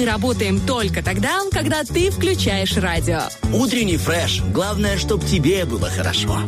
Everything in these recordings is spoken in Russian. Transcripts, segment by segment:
Мы работаем только тогда, когда ты включаешь радио. Утренний фреш. Главное, чтобы тебе было хорошо.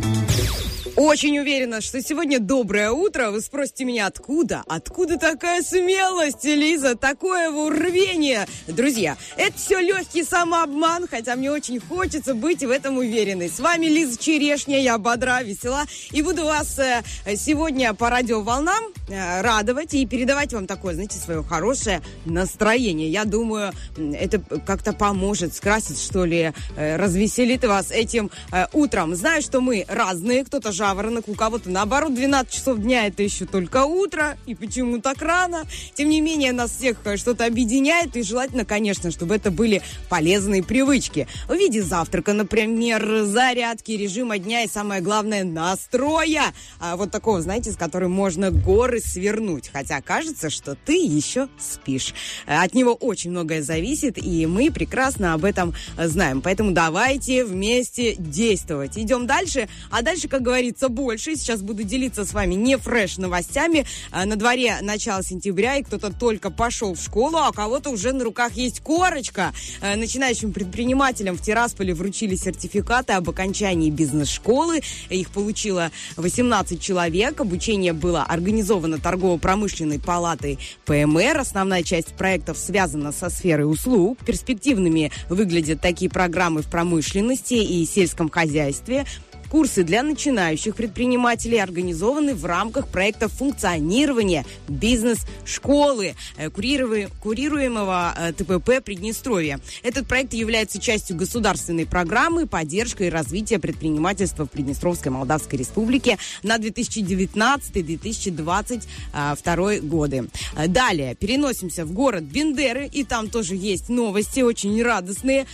Очень уверена, что сегодня доброе утро. Вы спросите меня, откуда? Откуда такая смелость, Лиза? Такое рвение? Друзья, это все легкий самообман, хотя мне очень хочется быть в этом уверенной. С вами Лиза Черешня, я бодра, весела. И буду вас э, сегодня по радиоволнам э, радовать и передавать вам такое, знаете, свое хорошее настроение. Я думаю, это как-то поможет скрасить, что ли, э, развеселит вас этим утром. Знаю, что мы разные, кто-то же жаворонок, у кого-то наоборот 12 часов дня это еще только утро, и почему так рано. Тем не менее, нас всех что-то объединяет, и желательно, конечно, чтобы это были полезные привычки. В виде завтрака, например, зарядки, режима дня и, самое главное, настроя. А вот такого, знаете, с которым можно горы свернуть. Хотя кажется, что ты еще спишь. От него очень многое зависит, и мы прекрасно об этом знаем. Поэтому давайте вместе действовать. Идем дальше. А дальше, как говорится, говорится, больше. Сейчас буду делиться с вами не фреш новостями. А, на дворе начало сентября, и кто-то только пошел в школу, а у кого-то уже на руках есть корочка. А, начинающим предпринимателям в Тирасполе вручили сертификаты об окончании бизнес-школы. Их получило 18 человек. Обучение было организовано торгово-промышленной палатой ПМР. Основная часть проектов связана со сферой услуг. Перспективными выглядят такие программы в промышленности и сельском хозяйстве. Курсы для начинающих предпринимателей организованы в рамках проекта функционирования бизнес-школы, э, курируемого э, ТПП Приднестровья. Этот проект является частью государственной программы поддержка и развития предпринимательства в Приднестровской Молдавской Республике на 2019-2022 годы. Э, далее переносимся в город Бендеры, и там тоже есть новости, очень радостные.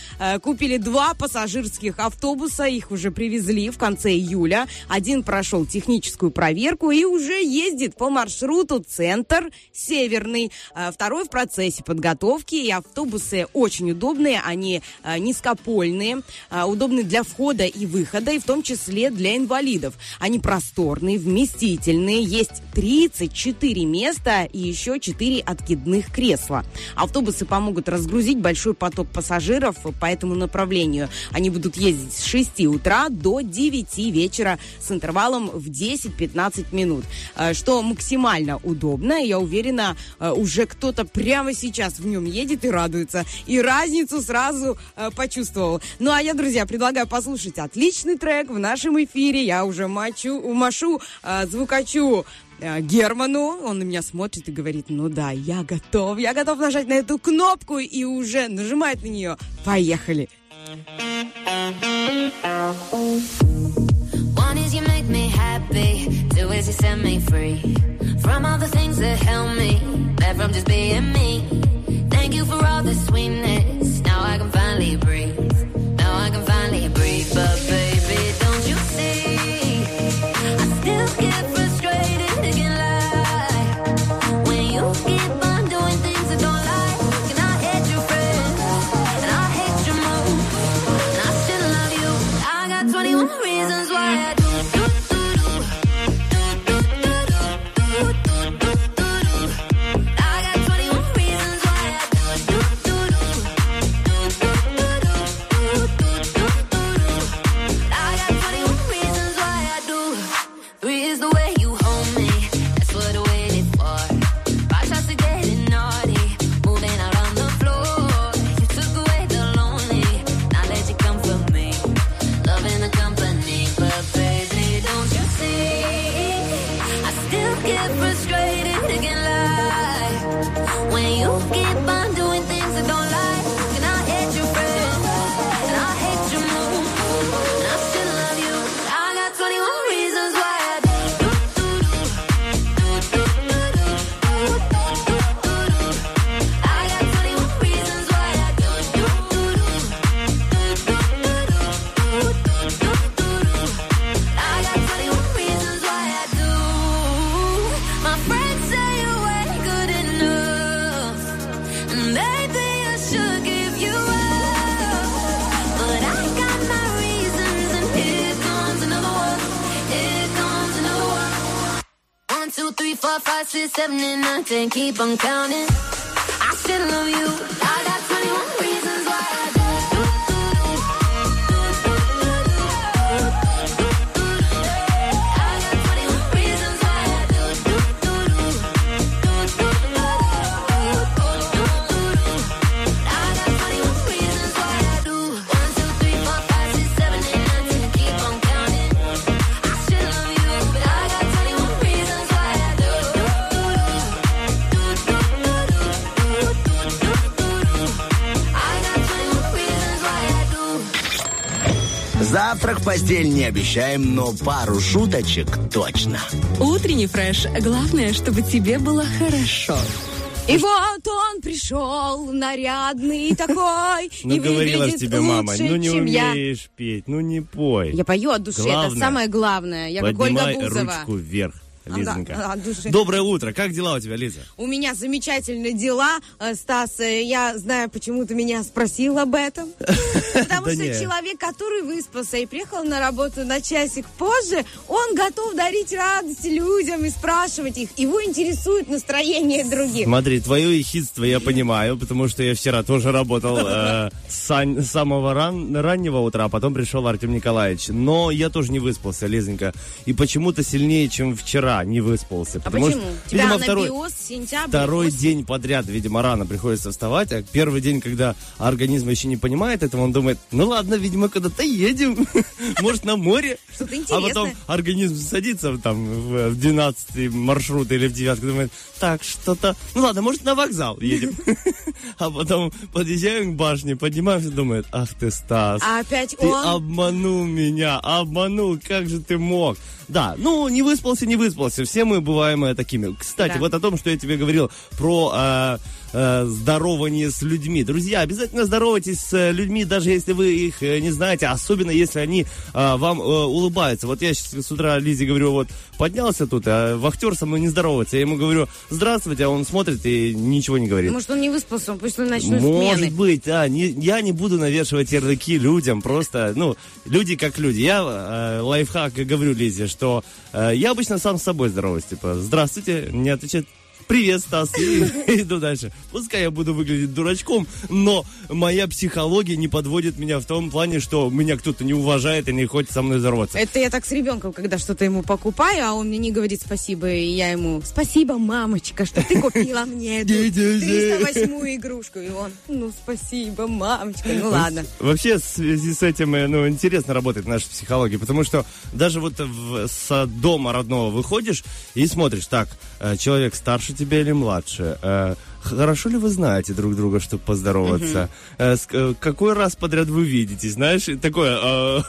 Купили два пассажирских автобуса, их уже привезли в конце июля. Один прошел техническую проверку и уже ездит по маршруту центр Северный. А второй в процессе подготовки. И автобусы очень удобные, они а, низкопольные, а, удобны для входа и выхода, и в том числе для инвалидов. Они просторные, вместительные, есть 34 места и еще 4 откидных кресла. Автобусы помогут разгрузить большой поток пассажиров по этому направлению. Они будут ездить с 6 утра до 9 9 вечера с интервалом в 10-15 минут, э, что максимально удобно. Я уверена, э, уже кто-то прямо сейчас в нем едет и радуется. И разницу сразу э, почувствовал. Ну, а я, друзья, предлагаю послушать отличный трек в нашем эфире. Я уже мочу, машу звукачу Герману. Он на меня смотрит и говорит, ну да, я готов, я готов нажать на эту кнопку и уже нажимает на нее. Поехали. One is you make me happy, two is you set me free from all the things that held me back from just being me. Thank you for all the sweetness. Now I can finally breathe. Now I can finally breathe, but baby, don't you see? I still get. Six, seven, and nine, ten. Keep on counting. I still love you. Завтрак в постель не обещаем, но пару шуточек точно. Утренний фреш. Главное, чтобы тебе было хорошо. И вот он пришел, нарядный такой, Ну, и говорила тебе мама, ну не я. умеешь петь, ну не пой. Я пою от души, это Главное, самое главное. Я как Ольга Поднимай Бузова. ручку вверх, Лизонька. да. Доброе утро, как дела у тебя, Лиза? У меня замечательные дела, э, Стас. э, Я знаю, почему ты меня спросил об этом. Потому что человек, который выспался и приехал на работу на часик позже, он готов дарить радость людям и спрашивать их. Его интересует настроение других. Смотри, твое ехидство я понимаю, потому что я вчера тоже работал э, с самого ран- раннего утра, а потом пришел Артем Николаевич. Но я тоже не выспался, Лизонька. И почему-то сильнее, чем вчера, не выспался. А Потому почему? что, Тебя видимо, второй, сентябрь, второй осень? день подряд, видимо, рано приходится вставать. А первый день, когда организм еще не понимает этого, он думает, ну ладно, видимо, куда-то едем. Может, на море. Что-то А интересное. потом организм садится там в, в 12 маршрут или в 9 думает, так, что-то... Ну ладно, может, на вокзал едем. А потом подъезжаем к башне, поднимаемся, думает, ах ты, Стас. А опять Ты он... обманул меня, обманул, как же ты мог? Да, ну, не выспался, не выспался. Все мы бываем э, такими. Кстати, Да. вот о том, что я тебе говорил про э, э, здорование с людьми. Друзья, обязательно здоровайтесь с э, людьми, даже если вы их э, не знаете, особенно если они э, вам э, улыбаются. Вот я сейчас с утра Лизе говорю, вот поднялся тут, а вахтер со мной не здоровается. Я ему говорю, здравствуйте, а он смотрит и ничего не говорит. Может, он не выспался, он пусть он ночной Может смены. быть, да. Не, я не буду навешивать ярлыки людям. Просто, ну, люди как люди. Я э, лайфхак говорю Лизе, что э, я обычно сам с собой здороваюсь. Типа, здравствуйте, не отвечает. Привет, Стас, и иду дальше. Пускай я буду выглядеть дурачком, но моя психология не подводит меня в том плане, что меня кто-то не уважает и не хочет со мной здороваться. Это я так с ребенком, когда что-то ему покупаю, а он мне не говорит спасибо, и я ему спасибо, мамочка, что ты купила мне эту 308 игрушку. И он, ну спасибо, мамочка, ну ладно. Вообще, в связи с этим, э, ну, интересно работает наша психология, потому что даже вот в, с дома родного выходишь и смотришь, так, человек старше тебя или младше, э, Хорошо ли вы знаете друг друга, чтобы поздороваться? Э, э, какой раз подряд вы видитесь, знаешь? Такое.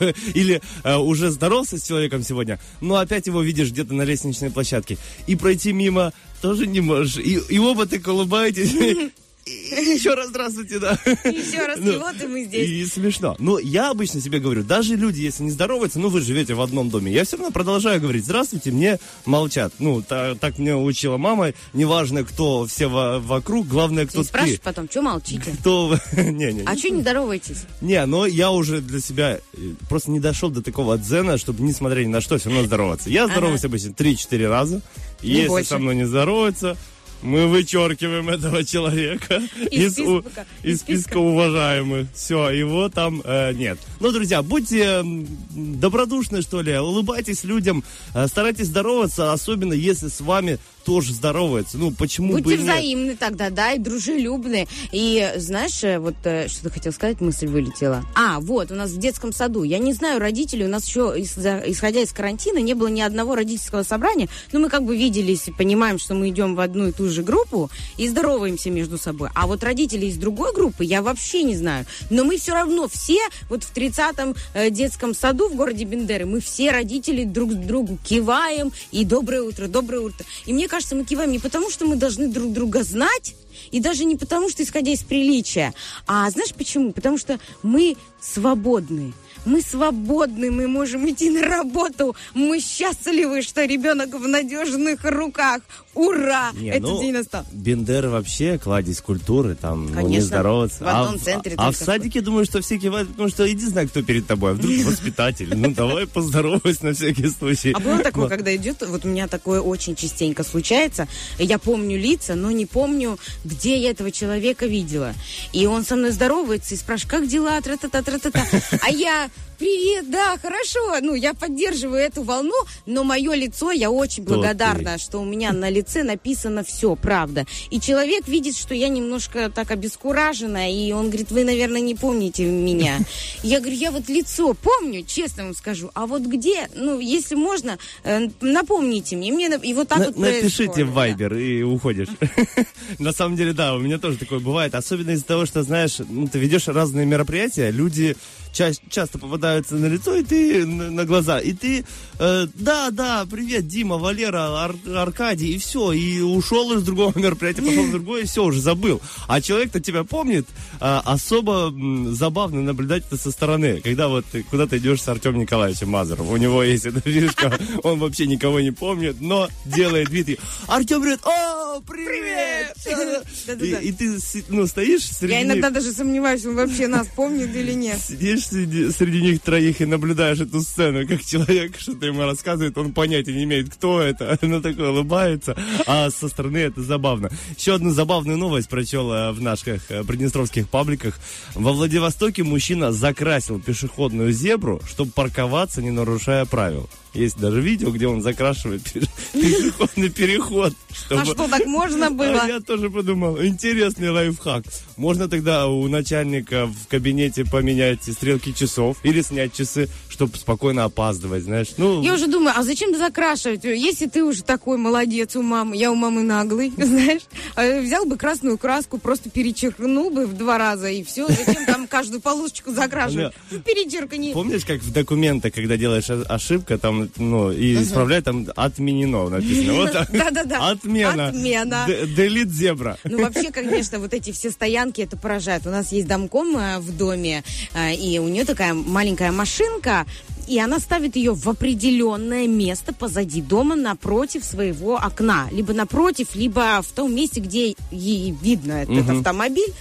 э, или э, уже здоровался с человеком сегодня, но опять его видишь где-то на лестничной площадке. И пройти мимо тоже не можешь. И, и оба так улыбаетесь. Еще раз здравствуйте, да. Еще раз, Ну, и вот и мы здесь. И смешно. Но я обычно себе говорю, даже люди, если не здороваются, ну вы живете в одном доме, я все равно продолжаю говорить, здравствуйте, мне молчат. Ну, та- так меня учила мама, неважно, кто все во- вокруг, главное, кто И спрашиваешь ты. потом, что молчите? Кто... Не-не. А что не здороваетесь? Не, но я уже для себя э, просто не дошел до такого дзена, чтобы, несмотря ни на что, все равно здороваться. Я здороваюсь обычно 3-4 раза. Не Если со мной не здороваются, мы вычеркиваем этого человека Из у- списка. из Из списка. списка уважаемых. Все, его там э, нет. Ну, друзья, будьте добродушны, что ли, улыбайтесь людям, э, старайтесь здороваться, особенно если с вами тоже здороваются. Ну, почему бы Будьте и нет? взаимны тогда, да, и дружелюбны. И знаешь, э, вот э, что ты хотел сказать, мысль вылетела. А, вот, у нас в детском саду. Я не знаю родителей, у нас еще, исходя из карантина, не было ни одного родительского собрания. Но мы как бы виделись и понимаем, что мы идем в одну и ту же группу и здороваемся между собой. А вот родители из другой группы я вообще не знаю. Но мы все равно все, вот в 30-м э, детском саду в городе Бендеры, мы все родители друг другу киваем и доброе утро, доброе утро. И мне кажется, мы киваем не потому, что мы должны друг друга знать, и даже не потому, что исходя из приличия. А знаешь почему? Потому что мы свободны. Мы свободны, мы можем идти на работу. Мы счастливы, что ребенок в надежных руках. Ура! Не, Этот ну, день настал. Бендер вообще кладезь культуры, там, ну, не Конечно. здороваться. В одном а, центре а, а в садике думаю, что все кивают, потому что иди знай, кто перед тобой, а вдруг воспитатель. Ну, давай поздоровайся на всякий случай. А было такое, когда идет, вот у меня такое очень частенько случается. Я помню лица, но не помню, где я этого человека видела. И он со мной здоровается и спрашивает, как дела, тра-та-та, тра-та-та. А я, привет, да, хорошо. Ну, я поддерживаю эту волну, но мое лицо, я очень благодарна, что у меня на лице написано все, правда. И человек видит, что я немножко так обескуражена, и он говорит, вы, наверное, не помните меня. Я говорю, я вот лицо помню, честно вам скажу, а вот где, ну, если можно, э, напомните мне. мне и вот так на- вот Напишите в да. Вайбер и уходишь. На самом деле, да, у меня тоже такое бывает. Особенно из-за того, что, знаешь, ну, ты ведешь разные мероприятия, люди ча- часто попадаются на лицо, и ты на, на глаза, и ты, э, да, да, привет, Дима, Валера, Ар- Аркадий, и все, и ушел из другого мероприятия, пошел в другое, и все, уже забыл. А человек-то тебя помнит, а, особо м, забавно наблюдать это со стороны, когда вот ты куда-то идешь с Артемом Николаевичем Мазуром, у него есть эта фишка, он вообще никого не помнит, но делает вид, Артем говорит, о, привет! И, и ты ну, стоишь среди Я иногда даже сомневаюсь, он вообще нас помнит или нет. Сидишь среди, среди них троих и наблюдаешь эту сцену, как человек что-то ему рассказывает, он понятия не имеет, кто это, но такой улыбается, а со стороны это забавно. Еще одну забавную новость прочел э, в наших э, приднестровских пабликах. Во Владивостоке мужчина закрасил пешеходную зебру, чтобы парковаться, не нарушая правил. Есть даже видео, где он закрашивает пеш- пешеходный переход. А чтобы- что, так можно а было? я тоже подумал, интересный лайфхак. Можно тогда у начальника в кабинете поменять стрелки часов или снять часы, чтобы спокойно опаздывать, знаешь. Ну, Я уже думаю, а зачем закрашивать? Если ты уже такой молодец у мамы, я у мамы наглый, знаешь, а взял бы красную краску, просто перечеркнул бы в два раза и все. Зачем там каждую полосочку закрашивать? Ну, Перечеркни. помнишь, как в документах, когда делаешь ошибка, там, ну, и исправляй, там отменено написано. Вот. Да-да-да. Отмена. Отмена. Делит зебра. Ну, вообще, конечно, вот эти все стоянки, это поражает. У нас есть домком э, в доме, э, и у нее такая маленькая машинка, и она ставит ее в определенное место позади дома напротив своего окна. Либо напротив, либо в том месте, где ей видно этот автомобиль.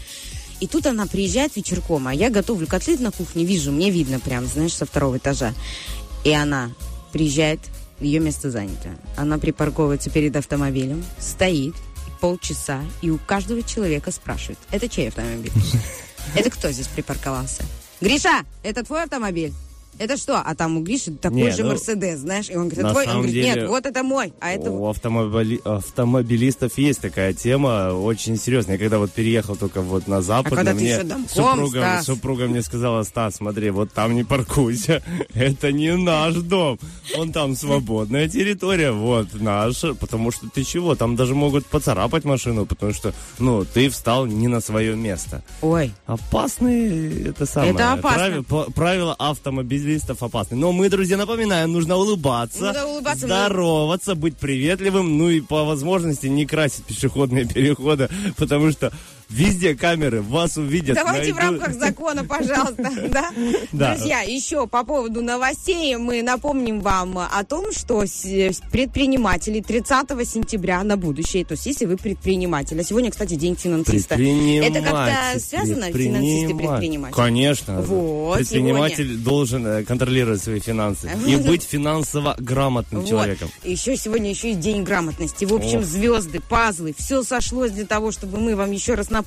И тут она приезжает вечерком, а я готовлю котлет на кухне, вижу, мне видно прям, знаешь, со второго этажа. И она приезжает, ее место занято. Она припарковывается перед автомобилем, стоит полчаса, и у каждого человека спрашивают, это чей автомобиль? Это кто здесь припарковался? Гриша, это твой автомобиль? Это что? А там у Гриши такой Не, же ну, Мерседес, знаешь? И он говорит, на твой? Он говорит, деле- нет, вот это мой, а это... У автомобили- автомобилистов есть такая тема, очень серьезная. Я когда вот переехал только вот на запад, А когда ты мне еще домком, супруга, Стас? супруга мне сказала, Стас, смотри, вот там не паркуйся, это не наш дом, он там свободная территория, вот наша, потому что ты чего, там даже могут поцарапать машину, потому что, ну, ты встал не на свое место. Ой, Опасные, это самое. Это опасно. прави- по- правила автомобилистов опасны. Но мы, друзья, напоминаем, нужно улыбаться, Нужно улыбаться, здороваться, быть приветливым, ну и по возможности не красить пешеходные переходы, потому что везде камеры, вас увидят. Давайте в найдут. рамках закона, пожалуйста. Да? Да. Друзья, еще по поводу новостей мы напомним вам о том, что предприниматели 30 сентября на будущее, то есть если вы предприниматель, а сегодня, кстати, день финансиста. Это как-то связано, финансист и предприниматель? Конечно. Вот, Предприниматель должен э, контролировать свои финансы и быть финансово грамотным Вот. человеком. Еще сегодня еще и день грамотности. В общем, звезды, пазлы, все сошлось для того, чтобы мы вам еще раз напомнили,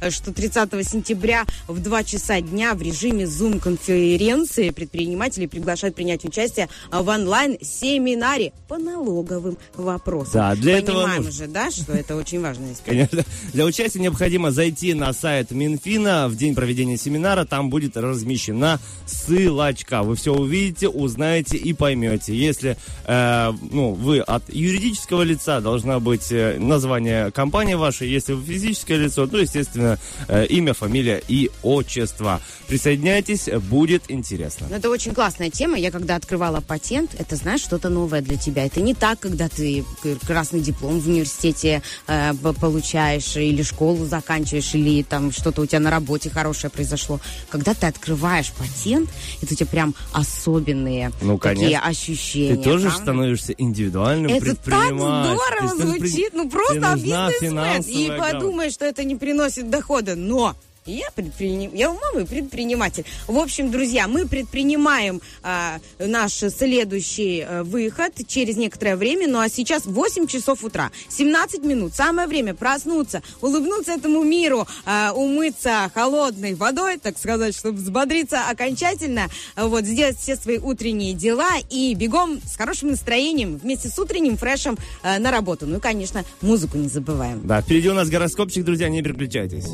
э, что 30 сентября в 2 часа дня в режиме Zoom-конференции предприниматели приглашают принять участие в онлайн-семинаре по налоговым вопросам. Да, для этого Понимаем нужно. же, да, что это очень важная история. Конечно. Для участия необходимо зайти на сайт Минфина в день проведения семинара. Там будет размещена ссылочка. Вы все увидите, узнаете и поймете. Если э, ну, вы от юридического лица, должна быть э, название компании вашей. Если вы физическое лицо, то, естественно, э, имя, фамилия и отчество. Присоединяйтесь, будет интересно. Ну, это очень классная тема. Я когда открывала патент, это, знаешь, что-то новое для тебя. Это не так, когда ты красный диплом в университете э, получаешь, или школу заканчиваешь, или там что-то у тебя на работе хорошее произошло. Когда ты открываешь патент, это у тебя прям особенные Ну, такие ощущения. Ты тоже правда? становишься индивидуальным Это так предпринимателем. здорово Ты становишься звучит. Ну просто бизнесмен. И подумай, что это не приносит дохода. Но я предприним... я у мамы предприниматель. В общем, друзья, мы предпринимаем а, наш следующий а, выход через некоторое время. Ну а сейчас 8 часов утра, 17 минут. Самое время проснуться, улыбнуться этому миру, а, умыться холодной водой, так сказать, чтобы взбодриться окончательно. Вот сделать все свои утренние дела и бегом с хорошим настроением вместе с утренним фрешем а, на работу. Ну и, конечно, музыку не забываем. Да, впереди у нас гороскопчик, друзья, не переключайтесь.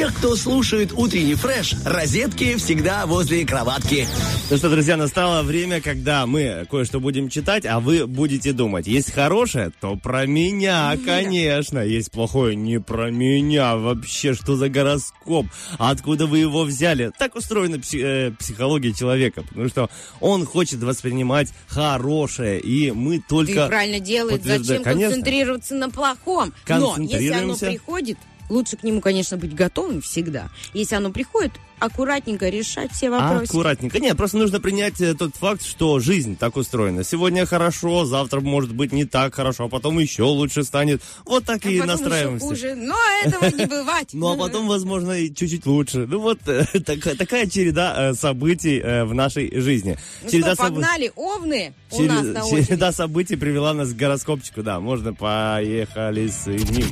Тех, кто слушает утренний фреш, розетки всегда возле кроватки. Ну что, друзья, настало время, когда мы кое-что будем читать, а вы будете думать. Есть хорошее, то про меня, конечно. Есть плохое, не про меня. Вообще, что за гороскоп? Откуда вы его взяли? Так устроена пси- э, психология человека, потому что он хочет воспринимать хорошее, и мы Ты только... правильно делает. подтвержда- Зачем Конечно. концентрироваться на плохом? Но если оно Концентрируемся. приходит, лучше к нему, конечно, быть готовым всегда. Если оно приходит, аккуратненько решать все вопросы. Аккуратненько. Нет, просто нужно принять э, тот факт, что жизнь так устроена. Сегодня хорошо, завтра может быть не так хорошо, а потом еще лучше станет. Вот так А и настраиваемся. хуже. Но этого не бывать. Ну, а потом, возможно, и чуть-чуть лучше. Ну, вот э, такая, череда э, событий в нашей жизни. Ну череда погнали, овны у чере- нас на очереди. череда событий привела нас к гороскопчику, да. Можно поехали с ним.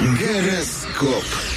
Гороскоп.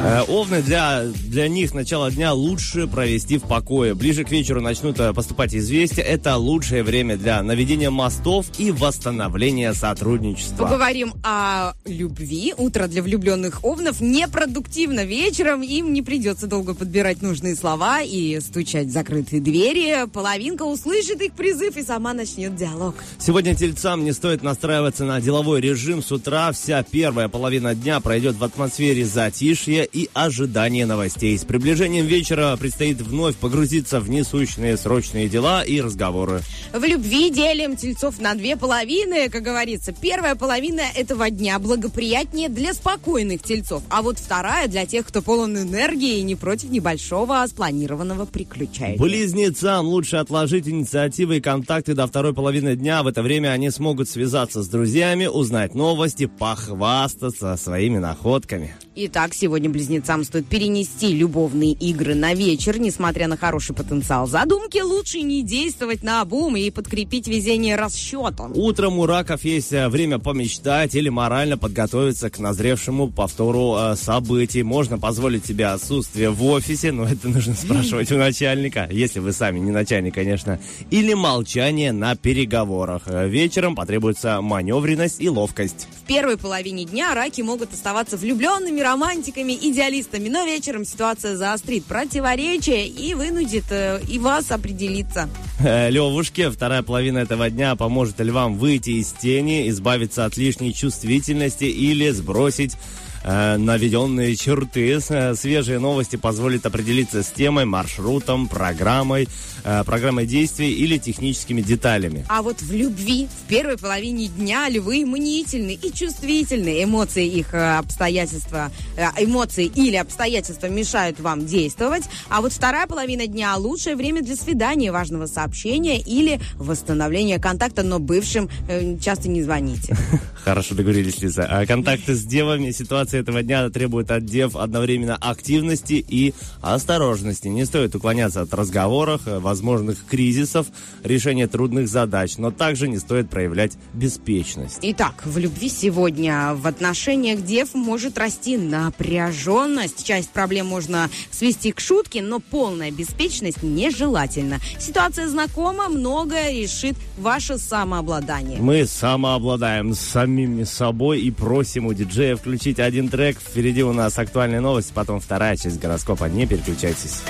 Э, Овны для, для них начало дня лучше провести в покое. Ближе к вечеру начнут э, поступать известия. Это лучшее время для наведения мостов и восстановления сотрудничества. Поговорим о любви. Утро для влюбленных овнов непродуктивно. Вечером им не придется долго подбирать нужные слова и стучать в закрытые двери. Половинка услышит их призыв и сама начнет диалог. Сегодня тельцам не стоит настраиваться на деловой режим. С утра вся первая половина дня пройдет в атмосфере затишья и ожидания новостей. С приближением вечера предстоит вновь погрузиться в несущные срочные дела и разговоры. В любви делим тельцов на две половины, как говорится. Первая половина этого дня благоприятнее для спокойных тельцов, а вот вторая для тех, кто полон энергии и не против небольшого спланированного приключения. Близнецам лучше отложить инициативы и контакты до второй половины дня. В это время они смогут связаться с друзьями, узнать новости, похвастаться своими находками. Итак, сегодня близнецам стоит перенести любовные игры на вечер, несмотря на хороший потенциал задумки, лучше не действовать на обум и подкрепить везение расчетом. Утром у раков есть э, время помечтать или морально подготовиться к назревшему повтору э, событий. Можно позволить себе отсутствие в офисе, но это нужно спрашивать у начальника, если вы сами не начальник, конечно. Или молчание на переговорах. Э, Вечером потребуется маневренность и ловкость. В первой половине дня раки могут оставаться влюбленными романтиками, идеалистами, но вечером ситуация заострит противоречия и вынудит э, и вас определиться. Э, Левушке вторая половина этого дня поможет львам выйти из тени, избавиться от лишней чувствительности или сбросить э, наведенные черты. Э, Свежие новости позволят определиться с темой, маршрутом, программой, программой действий или техническими деталями. А вот в любви в первой половине дня львы мнительны и чувствительны. Эмоции их э, обстоятельства, э, эмоции или обстоятельства мешают вам действовать. А вот вторая половина дня лучшее время для свидания, важного сообщения или восстановления контакта, но бывшим э, часто не звоните. Хорошо договорились, Лиза. А контакты с девами, ситуация этого дня требует от дев одновременно активности и осторожности. Не стоит уклоняться от разговоров, э, возможных кризисов, решения трудных задач, но также не стоит проявлять беспечность. Итак, в любви сегодня в отношениях дев может расти напряженность. Часть проблем можно свести к шутке, но полная беспечность нежелательна. Ситуация знакома, многое решит ваше самообладание. Мы самообладаем самими собой и просим у диджея включить один трек. Впереди у нас актуальные новости, потом вторая часть гороскопа. Не переключайтесь.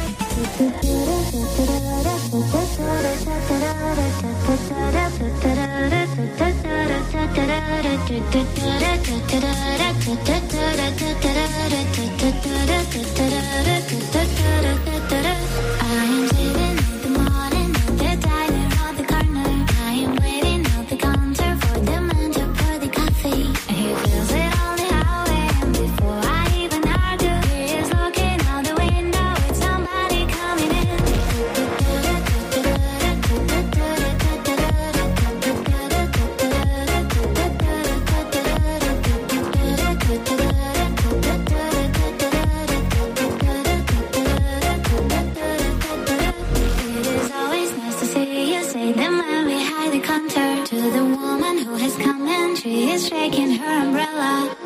da da da shaking her umbrella.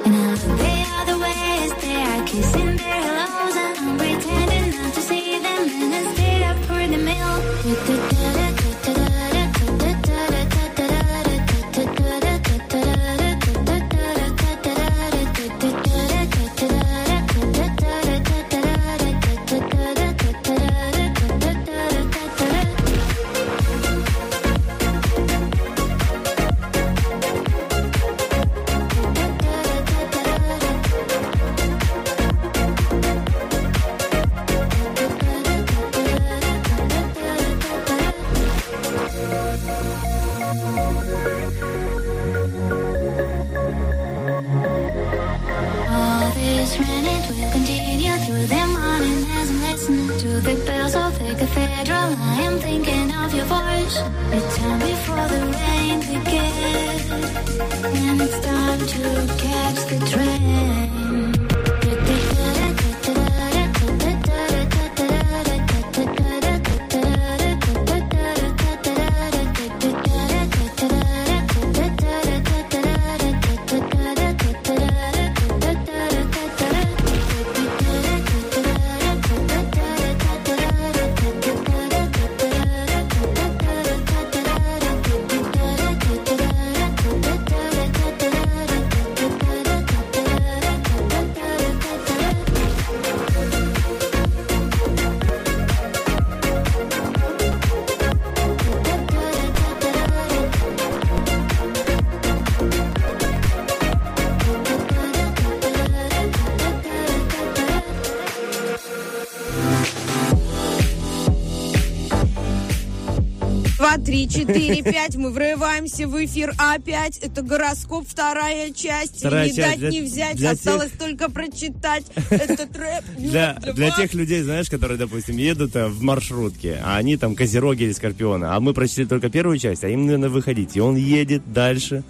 Три, четыре, пять. Мы врываемся в эфир опять. Это гороскоп, вторая часть. Вторая не часть. дать, Для- не взять. для Осталось только прочитать этот рэп. Для, для тех людей, знаешь, которые, допустим, едут э, в маршрутке, а они там козероги или скорпионы, а мы прочли только первую часть, а им надо выходить. И он едет дальше,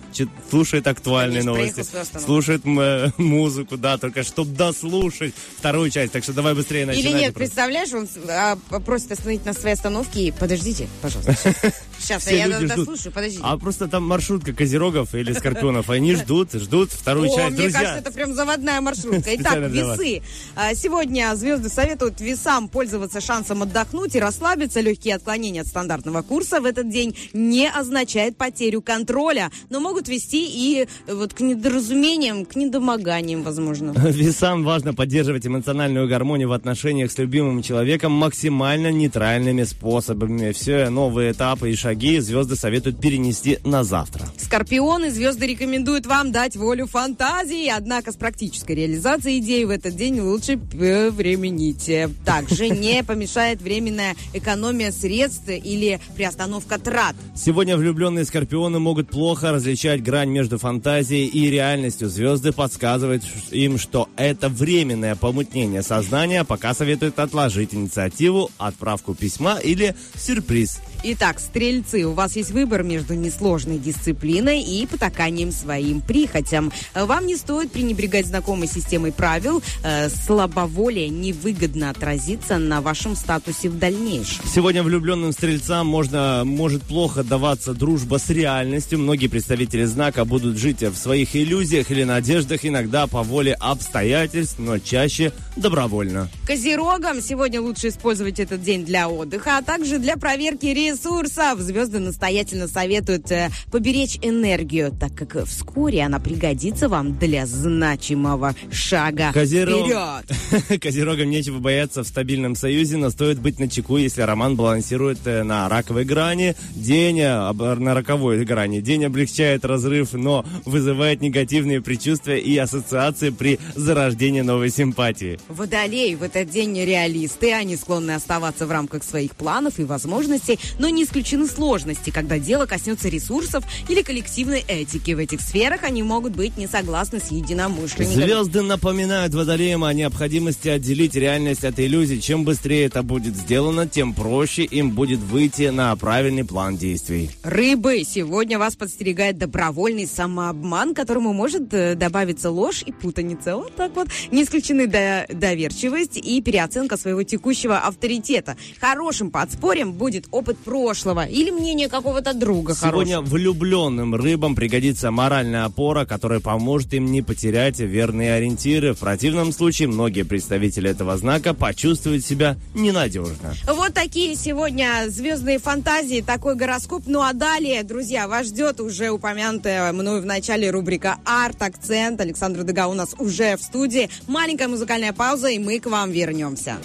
слушает актуальные новости, слушает э, музыку, да, только чтобы дослушать вторую часть. Так что давай быстрее начинать. Или нет, представляешь, он а, просит остановить на своей остановке и подождите, пожалуйста. Сейчас, Все я люди ждут. дослушаю, подождите. А просто там маршрутка козерогов или скорпионов, они ждут, ждут вторую О, часть. мне Друзья, кажется, это прям заводная маршрутка. Итак, весы. А, Сегодня звезды советуют весам пользоваться шансом отдохнуть и расслабиться. Легкие отклонения от стандартного курса в этот день не означает потерю контроля, но могут вести и э, вот к недоразумениям, к недомоганиям, возможно. Весам важно поддерживать эмоциональную гармонию в отношениях с любимым человеком максимально нейтральными способами. Все новые этапы и шаги звезды советуют перенести на завтра. Скорпионы звезды рекомендуют вам дать волю фантазии, однако с практической реализацией идеи в этот день лучше повремените. Также не помешает временная экономия средств или приостановка трат. Сегодня влюбленные скорпионы могут плохо различать грань между фантазией и реальностью. Звезды подсказывают им, что это временное помутнение сознания, пока советуют отложить инициативу, отправку письма или сюрприз. Итак, стрельцы, у вас есть выбор между несложной дисциплиной и потаканием своим прихотям. Э, Вам не стоит пренебрегать знакомой системой правил. Э, Слабоволие невыгодно отразится на вашем статусе в дальнейшем. Сегодня влюбленным стрельцам можно, может плохо даваться дружба с реальностью. Многие представители знака будут жить в своих иллюзиях или надеждах, иногда по воле обстоятельств, но чаще добровольно. Козерогам сегодня лучше использовать этот день для отдыха, а также для проверки ресурсов. Звезды настоятельно советуют э, поберечь энергию, так как вскоре она пригодится вам для значимого шага Козерог. вперед. Козерогам нечего бояться в стабильном союзе, но стоит быть начеку, если роман балансирует э, на раковой грани. День, э, на роковой грани. День облегчает разрыв, но вызывает негативные предчувствия и ассоциации при зарождении новой симпатии. Водолеи в этот день реалисты, они склонны оставаться в рамках своих планов и возможностей, но не исключены сложности, когда дело коснется ресурсов или коллективной этики. В этих сферах они могут быть не согласны с единомышленниками. Звезды напоминают водолеям о необходимости отделить реальность от иллюзий. Чем быстрее это будет сделано, тем проще им будет выйти на правильный план действий. Рыбы, сегодня вас подстерегает добровольный самообман, которому может э, добавиться ложь и путаница. Вот так вот. Не исключены до- доверчивость и переоценка своего текущего авторитета. Хорошим подспорьем будет опыт прошлого или мнение какого-то друга Сегодня хорошего. влюбленным рыбам пригодится моральная опора, которая поможет им не потерять верные ориентиры. В противном случае многие представители этого знака почувствуют себя ненадежно. Вот такие сегодня звездные фантазии, такой гороскоп. Ну а далее, друзья, вас ждет уже упомянутая мною в начале рубрика «Арт-акцент». Александр Дега у нас уже в студии. Маленькая музыкальная пауза, и мы к вам вернемся.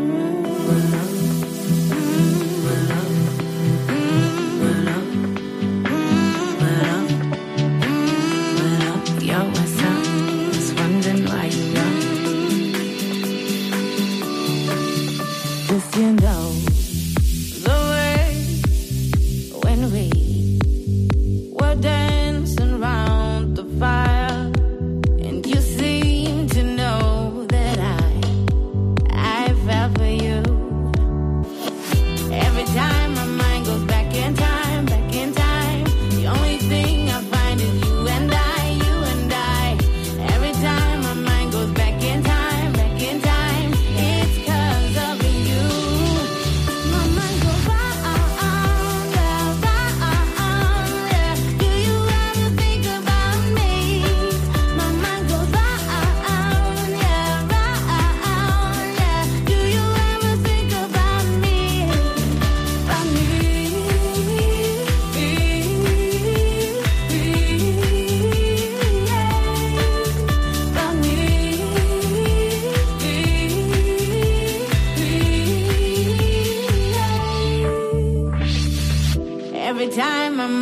Mm-hmm.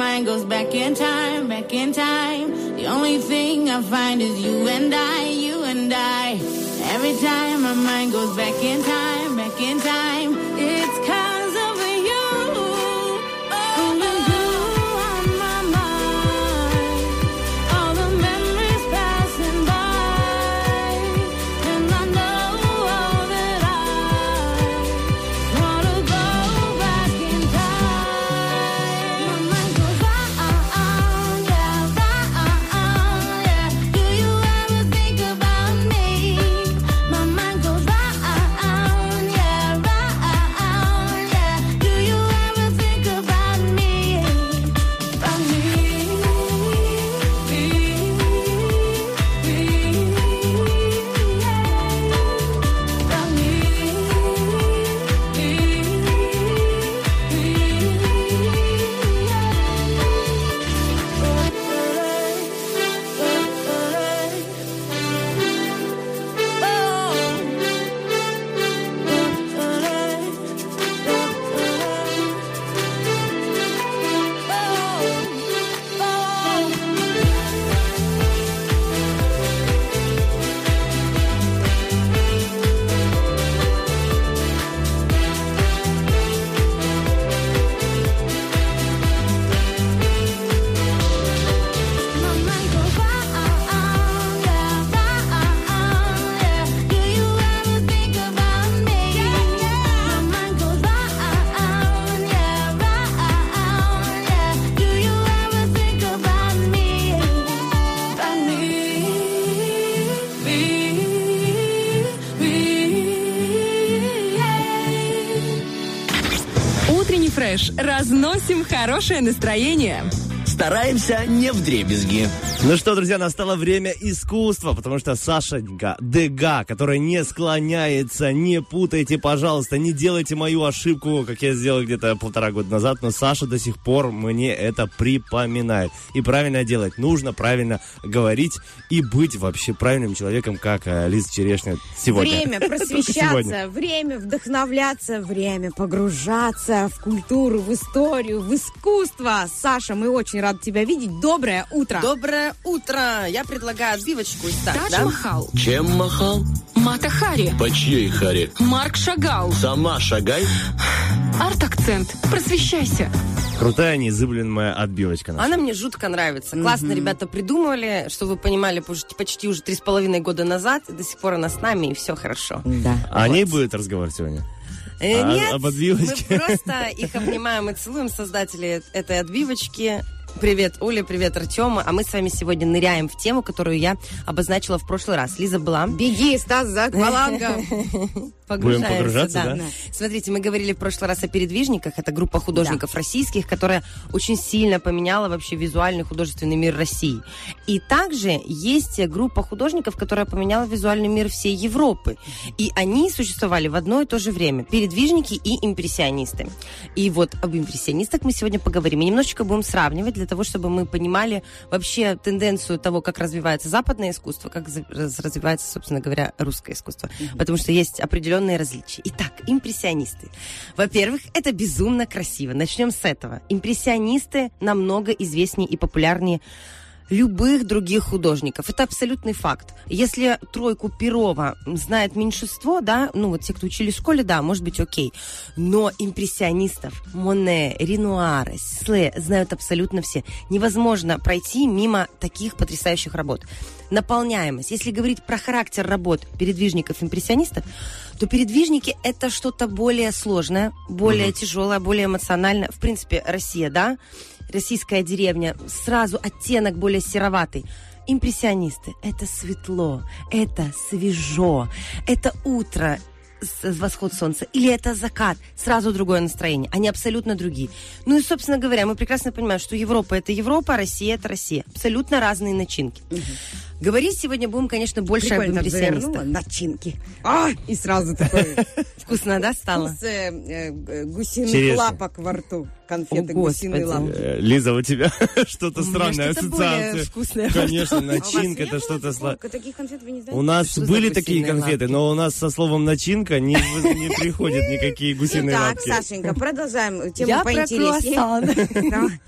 Mind goes back in time, back in time, the only thing I find is you and I, you and I. Every time my mind goes back in time, back in time, Разносим хорошее настроение. Стараемся не в дребезги. Ну что, друзья, настало время искусства, потому что Саша Га- Дега, которая не склоняется, не путайте, пожалуйста, не делайте мою ошибку, как я сделал где-то полтора года назад, но Саша до сих пор мне это припоминает. И правильно делать нужно, правильно говорить и быть вообще правильным человеком, как э, Лиза Черешня сегодня. Время просвещаться, время вдохновляться, время погружаться в культуру, в историю, в искусство. Саша, мы очень рады тебя видеть. Доброе утро. Доброе утро! Я предлагаю отбивочку из так, Тадж да? Махал, Чем махал? Мата Хари, По чьей харе? Марк Шагал, Сама шагай. арт-акцент. Просвещайся. Крутая, незыблемая отбивочка наша. Она мне жутко нравится. Классно ребята придумали, что вы понимали почти, почти уже три с половиной года назад. и До сих пор она с нами, и все хорошо. Да. А О ней будет разговор сегодня? Э, А Нет, об отбивочке? мы просто их обнимаем и целуем, создатели этой отбивочки. Привет, Оля, привет, Артема. А мы с вами сегодня ныряем в тему, которую я обозначила в прошлый раз. Лиза была. Беги, Стас, за аквалангом. Погружаемся, погружаться, да? Смотрите, мы говорили в прошлый раз о передвижниках. Это группа художников российских, которая очень сильно поменяла вообще визуальный художественный мир России. И также есть группа художников, которая поменяла визуальный мир всей Европы. И они существовали в одно и то же время. Передвижники и импрессионисты. И вот об импрессионистах мы сегодня поговорим. И немножечко будем сравнивать для того, чтобы мы понимали вообще тенденцию того, как развивается западное искусство, как развивается, собственно говоря, русское искусство. Потому что есть определенные различия. Итак, импрессионисты. Во-первых, это безумно красиво. Начнем с этого. Импрессионисты намного известнее и популярнее любых других художников. Это абсолютный факт. Если тройку Перова знает меньшинство, да, ну вот те, кто учились в школе, да, может быть, окей. Но импрессионистов, Моне, Ренуара, Сле знают абсолютно все. Невозможно пройти мимо таких потрясающих работ. Наполняемость. Если говорить про характер работ передвижников-импрессионистов, то передвижники это что-то более сложное, более тяжелое, более эмоциональное. В принципе, Россия, да, российская деревня, сразу оттенок более сероватый. Импрессионисты – это светло, это свежо, это утро, восход солнца, или это закат, сразу другое настроение. Они абсолютно другие. Ну и, собственно говоря, мы прекрасно понимаем, что Европа – это Европа, а Россия – это Россия. Абсолютно разные начинки. Говорить сегодня будем, конечно, больше об Прикольно импрессионистах. Начинки. А, и сразу такой Вкусно, да, стало? вкус э, э, гусиных лапок во рту. Конфеты гусиные лапки. Э, Лиза, у тебя что-то странное ассоциация. вкусное. Конечно, А начинка не это что-то Таких конфет вы не знаете? У нас были такие конфеты, но у нас со словом начинка картинка, не, не приходят никакие гусиные Так, лапки. Сашенька, продолжаем тему Я про поинтереснее. Давай.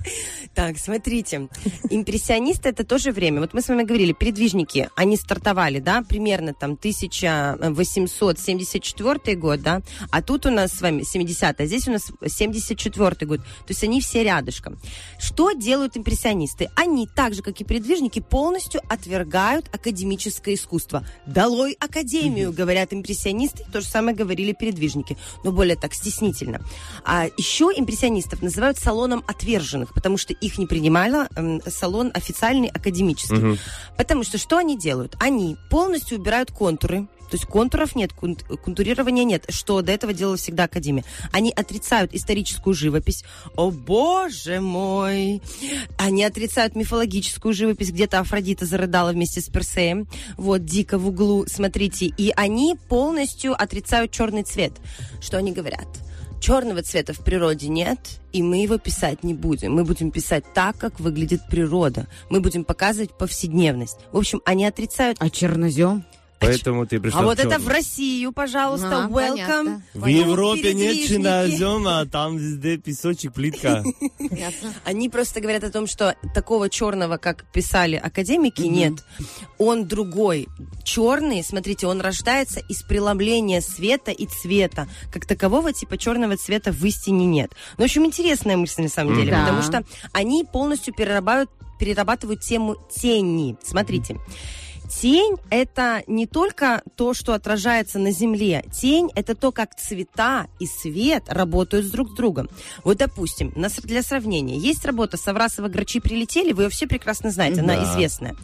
Так, смотрите, импрессионисты это тоже время. Вот мы с вами говорили, передвижники, они стартовали, да, примерно там 1874 год, да, а тут у нас с вами 70 а здесь у нас 74 год. То есть они все рядышком. Что делают импрессионисты? Они, так же, как и передвижники, полностью отвергают академическое искусство. Долой академию, говорят импрессионисты, то же самое говорили передвижники, но более так стеснительно. А еще импрессионистов называют салоном отверженных, потому что их не принимала м, салон официальный академический. Потому что что они делают? Они полностью убирают контуры, то есть контуров нет, кон- контурирования нет, что до этого делала всегда Академия. Они отрицают историческую живопись. О, боже мой! Они отрицают мифологическую живопись. Где-то Афродита зарыдала вместе с Персеем. Вот, дико в углу, смотрите. И они полностью отрицают черный цвет. Что они говорят? Черного цвета в природе нет, и мы его писать не будем. Мы будем писать так, как выглядит природа. Мы будем показывать повседневность. В общем, они отрицают А чернозем? Поэтому ты пришла а вот это в Россию, пожалуйста, А, welcome. понятно. В Европе нет чернозема, а там везде песочек, плитка. Они просто говорят о том, что такого черного, как писали академики, нет. Он другой. Черный, смотрите, он рождается из преломления света и цвета. Как такового типа черного цвета в истине нет. Ну, в общем, интересная мысль на самом деле, потому что они полностью перерабатывают, перерабатывают тему тени. Смотрите. Тень – это не только то, что отражается на Земле. Тень – это то, как цвета и свет работают друг с другом. Вот, допустим, для сравнения, есть работа «Саврасова грачи прилетели», вы ее все прекрасно знаете, она Да. известная.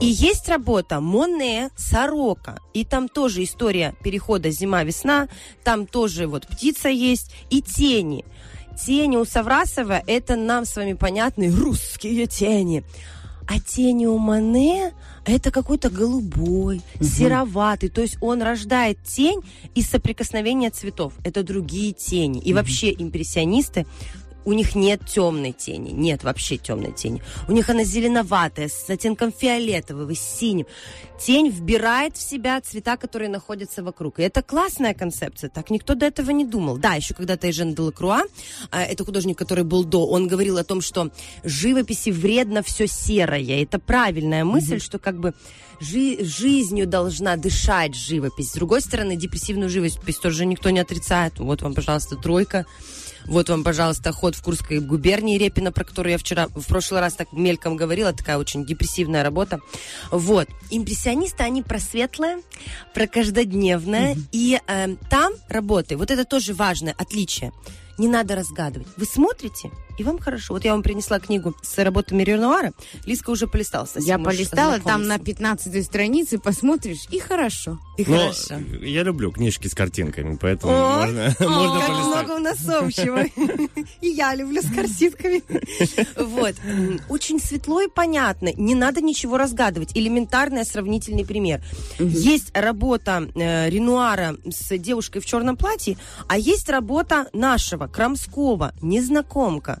И есть работа Моне «Сорока», и там тоже история перехода зима-весна, там тоже вот птица есть, и тени. Тени у Саврасова – это нам с вами понятные русские тени. А тени у Мане это какой-то голубой, сероватый. То есть он рождает тень из соприкосновения цветов. Это другие тени. И вообще импрессионисты у них нет темной тени, нет вообще темной тени. У них она зеленоватая, с оттенком фиолетового, с синим. Тень вбирает в себя цвета, которые находятся вокруг. И это классная концепция, так никто до этого не думал. Да, еще когда-то Эжен Делакруа, а, это художник, который был до, он говорил о том, что живописи вредно все серое. Это правильная мысль, что как бы жи- жизнью должна дышать живопись. С другой стороны, депрессивную живопись тоже никто не отрицает. Вот вам, пожалуйста, тройка. Вот вам, пожалуйста, ход в Курской губернии Репина, про которую я вчера, в прошлый раз так мельком говорила, такая очень депрессивная работа. Вот. Импрессионисты, они про светлое, про каждодневное. И эм, там работы, вот это тоже важное отличие. Не надо разгадывать. Вы смотрите, и вам хорошо. Вот я вам принесла книгу с работами Ренуара. Лиска уже полистала. Соси, Я полистала, там на ознакомиться. 15 странице посмотришь, и хорошо. И Но хорошо. я люблю книжки с картинками, поэтому О, можно, можно как полистать. много у нас общего. И я люблю с картинками. Вот. Очень светло и понятно. Не надо ничего разгадывать. Элементарный сравнительный пример. Есть работа э, Ренуара с девушкой в черном платье, а есть работа нашего, Крамского, незнакомка.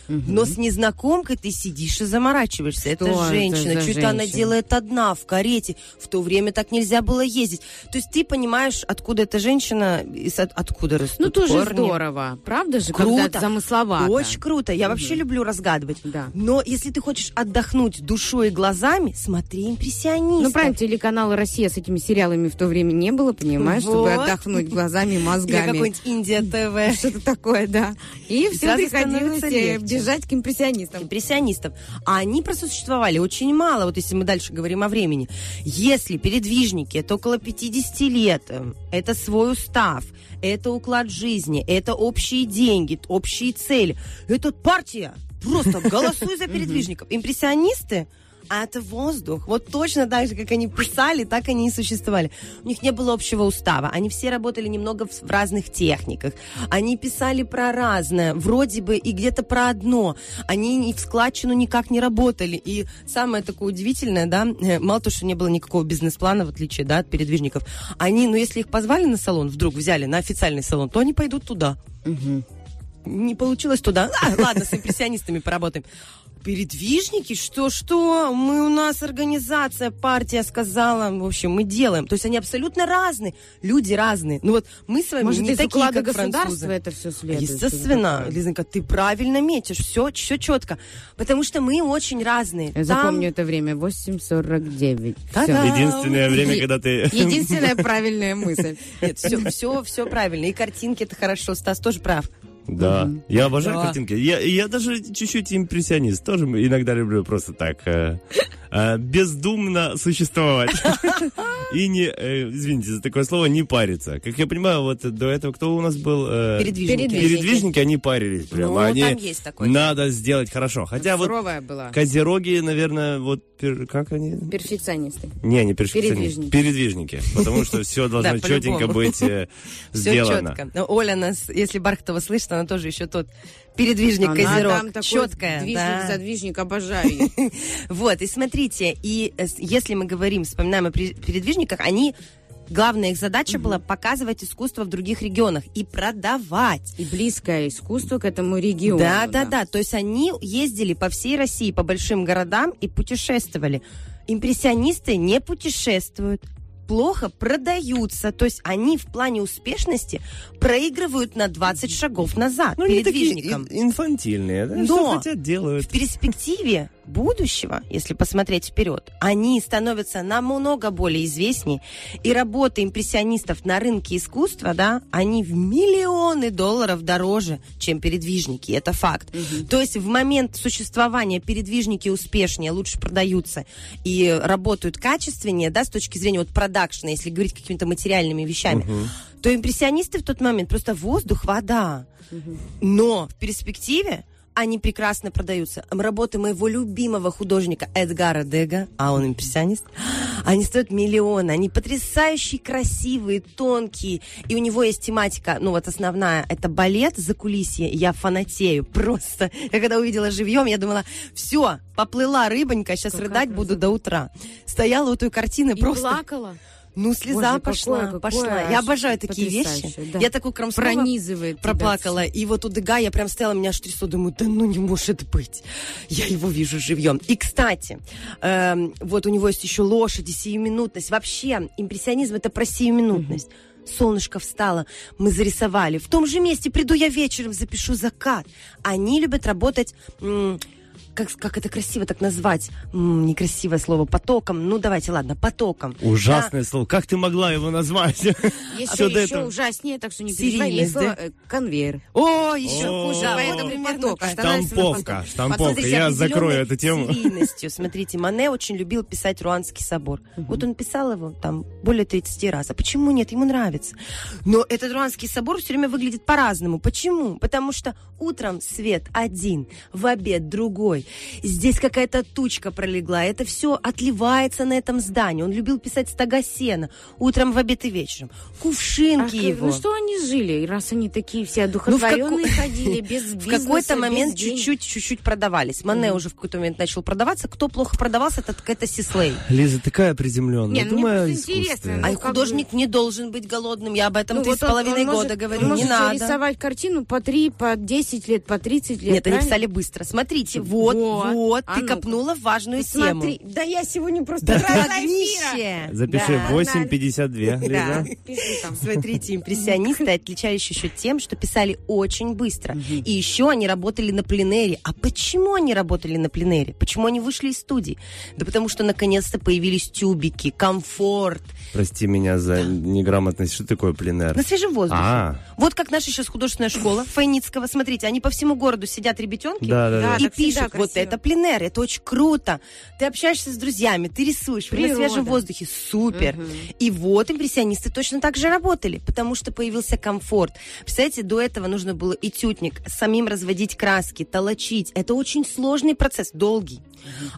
Но с незнакомкой ты сидишь и заморачиваешься. это это женщина. Что-то она женщина? делает одна в карете. В то время так нельзя было ездить. То есть ты понимаешь, откуда эта женщина, и откуда растут Ну, тоже корни. здорово. Правда же, Круто. когда замысловато. Очень круто. Я вообще люблю разгадывать. Да. Но если ты хочешь отдохнуть душой и глазами, смотри импрессионистов. Ну, правильно, телеканала «Россия» с этими сериалами в то время не было, понимаешь, чтобы Вот. отдохнуть глазами и Или мозгами. какой-нибудь Индия ТВ. Что-то такое, да. И все приходилось становится э, легче. бежать к импрессионистам. импрессионистов. А они просуществовали очень мало, вот если мы дальше говорим о времени. Если передвижники, это около 50 лет, э, это свой устав, это уклад жизни, это общие деньги, общие цели, это партия. Просто голосуй за передвижников. Импрессионисты а это воздух. Вот точно так же, как они писали, так они и существовали. У них не было общего устава. Они все работали немного в, разных техниках. Они писали про разное, вроде бы и где-то про одно. Они ни в складчину никак не работали. И самое такое удивительное, да, э, мало того, что не было никакого бизнес-плана, в отличие, да, от передвижников, они, ну, если их позвали на салон, вдруг взяли на официальный салон, то они пойдут туда. Не получилось туда. А, ладно, с импрессионистами поработаем. Передвижники? Что-что? Мы у нас организация, партия сказала. В общем, мы делаем. То есть они абсолютно разные. Люди разные. Ну вот мы с вами Может, не такие, как государства французы. это все следует? Естественно, Лизонька, ты правильно метишь, все, все четко. Потому что мы очень разные. Я Там- запомню это время. 8.49. Да-да. Всё. Единственное время, когда ты... Единственная правильная мысль. Нет, все, все, все правильно. И картинки это хорошо. Стас тоже прав. Да, я обожаю Да. картинки. Я, я даже чуть-чуть импрессионист. Тоже иногда люблю просто так э, э, бездумно существовать. И не, э, извините за такое слово, не париться. Как я понимаю, вот до этого кто у нас был? Э, Передвижники. Передвижники, они парились прямо. Ну, они там есть такое. Надо сделать хорошо. Хотя вот была. козероги, наверное, вот пер- как они? Перфекционисты. Не, не перфекционисты. Передвижники. Передвижники. Потому что все должно четенько быть э, Все сделано. четко. Но Оля нас, если Бархатова слышит, она тоже еще тот передвижник, Она козерог. там такой Четкая. движник, да. задвижник, обожаю. Вот, и смотрите, и э, если мы говорим, вспоминаем о передвижниках, они Главная их задача была показывать искусство в других регионах и продавать. И близкое искусство к этому региону. Да, да, да. То есть они ездили по всей России, по большим городам и путешествовали. Импрессионисты не путешествуют плохо продаются. То есть они в плане успешности проигрывают на 20 шагов назад Ну, такие передвижникам. ин- инфантильные. да, Но Что хотят, делают. В перспективе будущего, если посмотреть вперед, они становятся намного более известнее. И работы импрессионистов на рынке искусства, да, они в миллионы долларов дороже, чем передвижники. Это факт. То есть в момент существования передвижники успешнее, лучше продаются и работают качественнее, да, с точки зрения вот продакшена, если говорить какими-то материальными вещами, то импрессионисты в тот момент просто воздух, вода. Но в перспективе они прекрасно продаются. Работы моего любимого художника Эдгара Дега, а он импрессионист, они стоят миллионы. Они потрясающие, красивые, тонкие. И у него есть тематика, ну вот основная, это балет за кулисье. Я фанатею просто. Я когда увидела живьем, я думала, все, поплыла рыбонька, сейчас Какая рыдать буду до утра. Стояла у той картины И просто... плакала. Ну, слеза Боже, какое- пошла, какое пошла. аж Я обожаю такие вещи. да. Я такую Крамского Пронизывает тебя проплакала. И вот у Дега я прям стояла, меня аж трясло. Думаю, да ну не может быть. Я его вижу живьем. И, кстати, эм, вот у него есть еще лошади, сиюминутность. Вообще, импрессионизм это про сиюминутность. Солнышко встало, мы зарисовали. В том же месте приду я вечером, запишу закат. Они любят работать... как, как это красиво так назвать? М, некрасивое слово. Потоком. Ну, давайте, ладно, потоком. Ужасное слово. Как ты могла его назвать? Еще этого. ужаснее, так что не переживай. Есть слово, э, конвейер. О, еще О, хуже. да, поэтому поток, Штамповка, штамповка. Я закрою эту тему. серийностью. Смотрите, Мане очень любил писать Руанский собор. Вот он писал его там более 30 раз. А почему нет? Ему нравится. Но этот Руанский собор все время выглядит по-разному. Почему? Потому что утром свет один, в обед другой. Здесь какая-то тучка пролегла. Это все отливается на этом здании. Он любил писать стога сена. Утром, в обед и вечером. Кувшинки Ах, его. Ну что они жили, раз они такие все Ну, в како- одухотворенные ходили, без В какой-то момент чуть-чуть, чуть-чуть продавались. Мане уже в какой-то момент начал продаваться. Кто плохо продавался, это, это Сислей. Лиза такая приземленная. Не, ну, мне Думаю просто интересно, ну, А как художник не должен быть голодным. Я об этом Ну, три вот с половиной года может- говорю. Не надо. рисовать картину по 3, по 10 лет, по 30 лет. Нет, они правильно? писали быстро. Смотрите, вот, Вот. вот, А ты ну-ка. копнула важную тему. Смотри, да я сегодня просто Да ты рада эфира. огнище! Запиши Да. 8.52, Да. Смотрите, импрессионисты отличались еще тем, что писали очень быстро. И еще они работали на пленэре. А почему они работали на пленэре? Почему они вышли из студии? Да потому что наконец-то появились тюбики, комфорт. Прости меня за неграмотность. Что такое пленэр? На свежем воздухе. А. Вот как наша сейчас художественная школа Файницкого. Смотрите, они по всему городу сидят ребятенки Да, да, да. и всегда пишут. Вот это пленэр, это очень круто. Ты общаешься с друзьями, ты рисуешь, вы на Природа. свежем воздухе. Супер. И вот импрессионисты точно так же работали, потому что появился комфорт. Представляете, до этого нужно было этюдник, самим разводить краски, толочить. Это очень сложный процесс, долгий.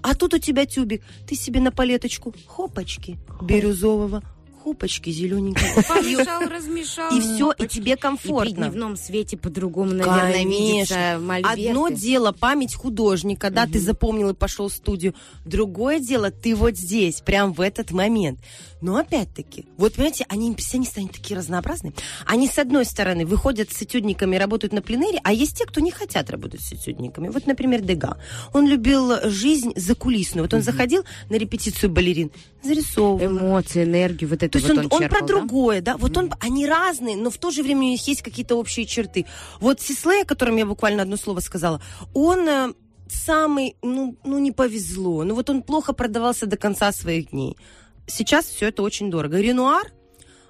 А тут у тебя тюбик. Ты себе на палеточку хопочки бирюзового, хопочки зелененькие. Помешал, размешал. И все, и тебе И при комфортно. дневном свете по-другому, наверное, видится Конечно. мольберты. Одно дело память художника, да, ты запомнил и пошел в студию. Другое дело, ты вот здесь, прям в этот момент. Но опять-таки, вот понимаете, они импрессионисты, они такие разнообразные. Они, с одной стороны, выходят с этюдниками, работают на пленэре, а есть те, кто не хотят работать с этюдниками. Вот, например, Дега. Он любил жизнь закулисную. Вот он заходил на репетицию балерин, зарисовывал. Эмоции, энергию, вот это То есть вот он, он черпал, про да? другое, да? Вот он, они разные, но в то же время у них есть какие-то общие черты. Вот Сислей, о котором я буквально одно слово сказала, он э, самый, ну, ну, не повезло. Ну, вот он плохо продавался до конца своих дней. Сейчас все это очень дорого. Ренуар,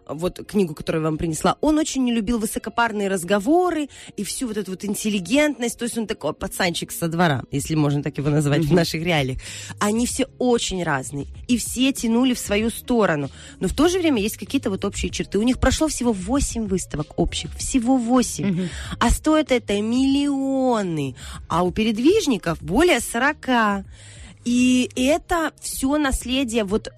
вот книгу, которую я вам принесла, он очень не любил высокопарные разговоры и всю вот эту вот интеллигентность, то есть он такой пацанчик со двора, если можно так его назвать в наших реалиях. Они все очень разные, и все тянули в свою сторону, но в то же время есть какие-то вот общие черты. У них прошло всего 8 выставок общих, всего 8, а стоит это миллионы, а у передвижников более 40. И это все наследие вот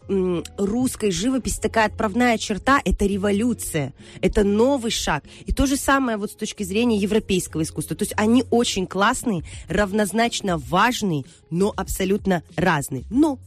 русской живописи, такая отправная черта, это революция, это новый шаг. И то же самое вот с точки зрения европейского искусства. То есть они очень классные, равнозначно важные, но абсолютно разные. Но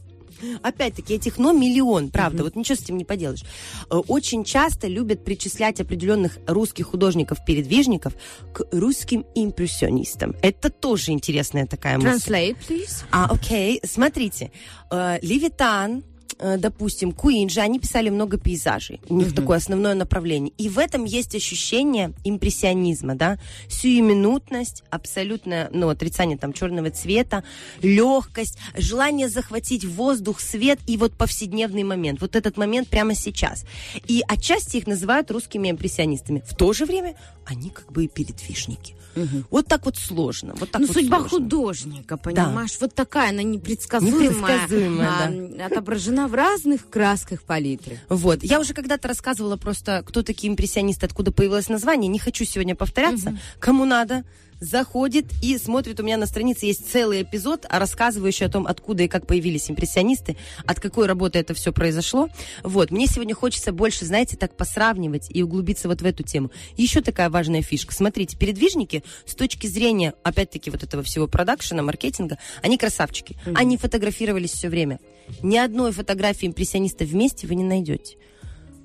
Опять-таки, этих но миллион, правда, вот ничего с этим не поделаешь. Э, Очень часто любят причислять определенных русских художников-передвижников к русским импрессионистам. Это тоже интересная такая мысль. Translate, please. А, окей, смотрите. Э, Левитан, допустим, Куинджи, они писали много пейзажей. У них такое основное направление. И в этом есть ощущение импрессионизма, да? Сиюминутность, абсолютное, ну, отрицание там черного цвета, легкость, желание захватить воздух, свет и вот повседневный момент. Вот этот момент прямо сейчас. И отчасти их называют русскими импрессионистами. В то же время они как бы и передвижники. Вот так вот сложно. Вот так ну, вот судьба сложно. художника, понимаешь? Вот такая, она непредсказуемая. Непредсказуемая, а, Отображена в разных красках палитры. Вот. Я уже когда-то рассказывала просто, кто такие импрессионисты, откуда появилось название. Не хочу сегодня повторяться. Кому надо, заходит и смотрит. У меня на странице есть целый эпизод, а рассказывающий о том, откуда и как появились импрессионисты, от какой работы это все произошло. Вот. Мне сегодня хочется больше, знаете, так посравнивать и углубиться вот в эту тему. Еще такая важная фишка. Смотрите, передвижники с точки зрения, опять-таки, вот этого всего продакшена, маркетинга, они красавчики. Они фотографировались все время. Ни одной фотографии импрессиониста вместе вы не найдете.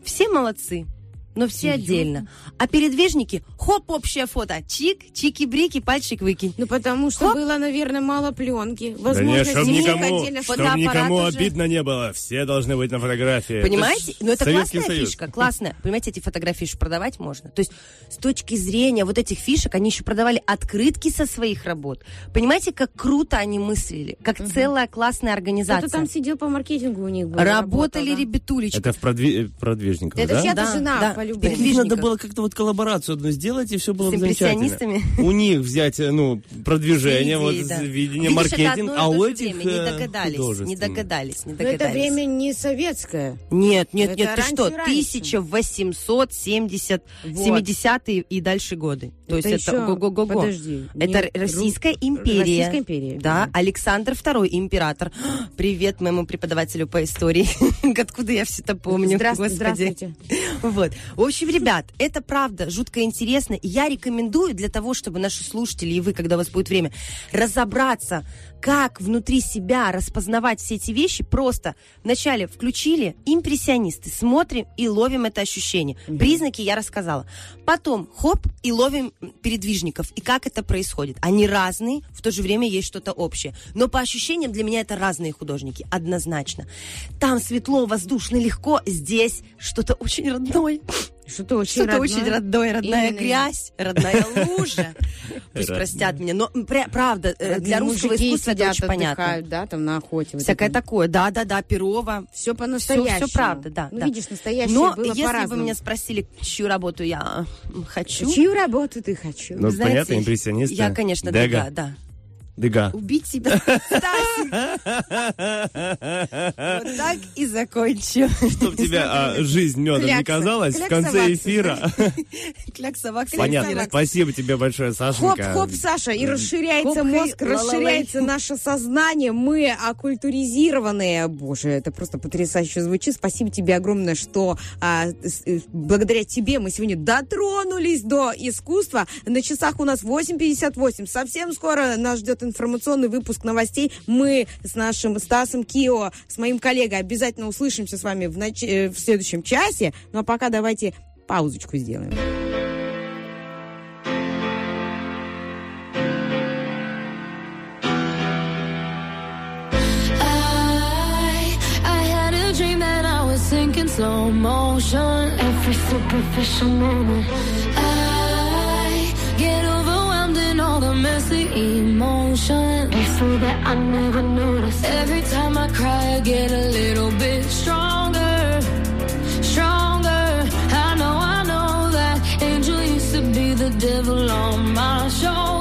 Все молодцы, но все отдельно. А передвижники, хоп, общее фото. Чик, чики-брики, пальчик выкинь. Ну, потому что Хоп. было, наверное, мало пленки. Да Возможно, не, чтоб снимок никому, чтоб фотоаппарат никому уже. обидно не было. Все должны быть на фотографии. Понимаете? ж Ну, это Советский классная Союз. фишка, классная. Понимаете, эти фотографии еще продавать можно. То есть, с точки зрения вот этих фишек, они еще продавали открытки со своих работ. Понимаете, как круто они мыслили? Как целая классная организация. Кто-то там сидел по маркетингу у них был. Работали работал, да. ребятулечки. Это в продви- продвижниках, Это да? чья-то Да, жена да. Любви. Так ведь надо было как-то вот коллаборацию одну сделать, и все было С замечательно. У них взять, э, ну, продвижение, вот, да. видение, Видишь, маркетинг, а то у этих время. Не э, догадались, не догадались, не Но догадались. это время не советское. Нет, нет, Это нет, ты что, и раньше. 1870, Вот. 70-е и дальше годы. То Это есть это го-го-го-го. подожди, Это Российская Ру- империя. Российская империя, Да, да. Александр II, император. Привет моему преподавателю по истории. Откуда я все это помню, Здравствуйте, господи. здравствуйте. Вот. В общем, ребят, это правда жутко интересно. Я рекомендую для того, чтобы наши слушатели и вы, когда у вас будет время, разобраться, как внутри себя распознавать все эти вещи, просто вначале включили импрессионисты, смотрим и ловим это ощущение. Признаки я рассказала. Потом, хоп, и ловим передвижников. И как это происходит. Они разные, в то же время есть что-то общее. Но по ощущениям для меня это разные художники, однозначно. Там светло, воздушно, легко. Здесь что-то очень родное. Что-то очень Что-то родное. очень родное, родная Именно. грязь, родная лужа. Пусть простят меня. Но правда, э, для русского искусства это очень понятно. да, там на охоте. Всякое такое. Да, да, да, Перова. Все по-настоящему. Все, правда, да. Ну, да. видишь, настоящее Но если бы меня спросили, чью работу я хочу, Чью работу ты хочу? Ну, понятно, импрессионисты. я, конечно, Дега. да, да. Дега. Убить себя. Стасик. Вот так и закончу. Чтоб тебе а, жизнь медом не казалась в конце эфира. Понятно. Спасибо тебе большое, Сашенька. Хоп-хоп, Саша, и расширяется Хоп, мозг, расширяется наше сознание. Мы оккультуризированные. Боже, это просто потрясающе звучит. Спасибо тебе огромное, что а, с- э, благодаря тебе мы сегодня дотронулись до искусства. На часах у нас 8.58. Совсем скоро нас ждет информационный выпуск новостей. Мы с нашим Стасом Кио, с моим коллегой обязательно услышимся с вами в, нач- э, в следующем часе. Ну а пока давайте паузочку сделаем. Slow motion. Every superficial moment. Messy emotions. So that I never notice. Every time I cry, I get a little bit stronger. Stronger. I know, I know that angel used to be the devil on my shoulder.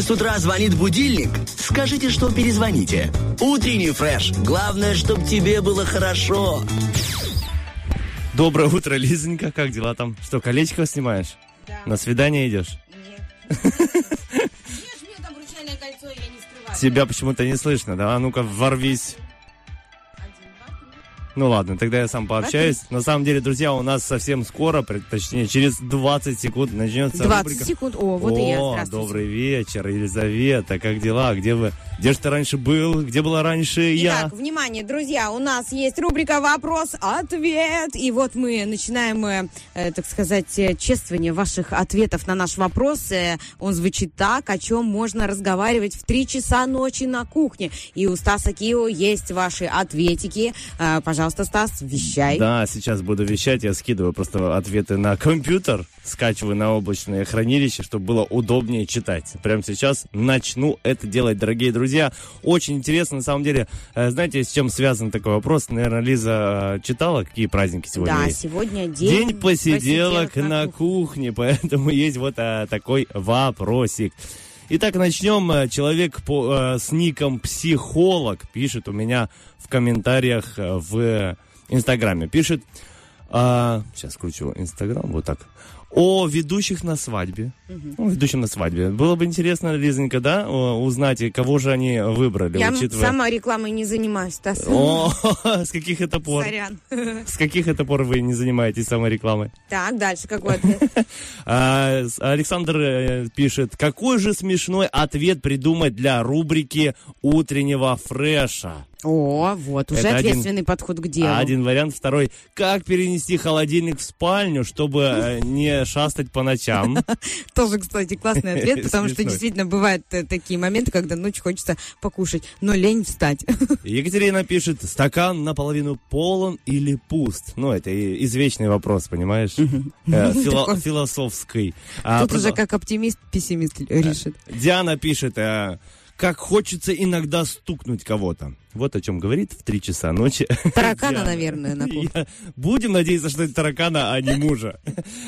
Если с утра звонит будильник, скажите, что перезвоните. Утренний фреш. Главное, чтобы тебе было хорошо. Доброе утро, Лизонька. Как дела там? Что, колечко снимаешь? На свидание идешь? Тебя почему-то не слышно, да? А ну-ка, ворвись. Ну ладно, тогда я сам пообщаюсь. На самом деле, друзья, у нас совсем скоро, точнее, через 20 секунд начнется 20 рубрика. секунд. О, вот и я. О, добрый вечер, Елизавета. Как дела? Где вы? Где же ты раньше был? Где была раньше я? Итак, внимание, друзья, у нас есть рубрика «Вопрос-ответ». И вот мы начинаем, э, э, так сказать, э, чествование ваших ответов на наш вопрос. Э, он звучит так, о чем можно разговаривать в 3 часа ночи на кухне. И у Стаса Кио есть ваши ответики. Э, пожалуйста, Стас, вещай. Да, сейчас буду вещать, я скидываю просто ответы на компьютер, скачиваю на облачное хранилище, чтобы было удобнее читать. Прямо сейчас начну это делать, дорогие друзья. Очень интересно, на самом деле. Э, Знаете, с чем связан такой вопрос? Наверное, Лиза э, читала, какие праздники сегодня Да, есть? сегодня день, День посиделок на кухне. кухне, поэтому есть вот а, такой вопросик. Итак, начнем. Э, Человек по, э, с ником психолог пишет у меня в комментариях э, в Инстаграме. Пишет, А, сейчас кручу Инстаграм, вот так. О ведущих на свадьбе. Ну, ведущим на свадьбе. Было бы интересно, Лизонька, да, узнать, кого же они выбрали, Я учитывая... сама рекламой не занимаюсь, Стас. О, с каких это пор? Сорян. С каких это пор вы не занимаетесь саморекламой? Так, дальше какой ответ? А, Александр э, пишет, какой же смешной ответ придумать для рубрики утреннего фреша? О, вот, уже Это один- ответственный подход к делу. Один вариант. Второй, как перенести холодильник в спальню, чтобы э, не шастать по ночам? Тоже, кстати, классный ответ, потому что действительно бывают э, такие моменты, когда ночью хочется покушать, но лень встать. Екатерина пишет, стакан наполовину полон или пуст? Ну, это извечный вопрос, понимаешь? Э. Философский. А, Тут уже как оптимист, пессимист решит. Диана пишет, как хочется иногда стукнуть кого-то. Вот о чем говорит в 3 часа ночи. Таракана, наверное, на кухне. Будем надеяться, что это таракана, а не мужа.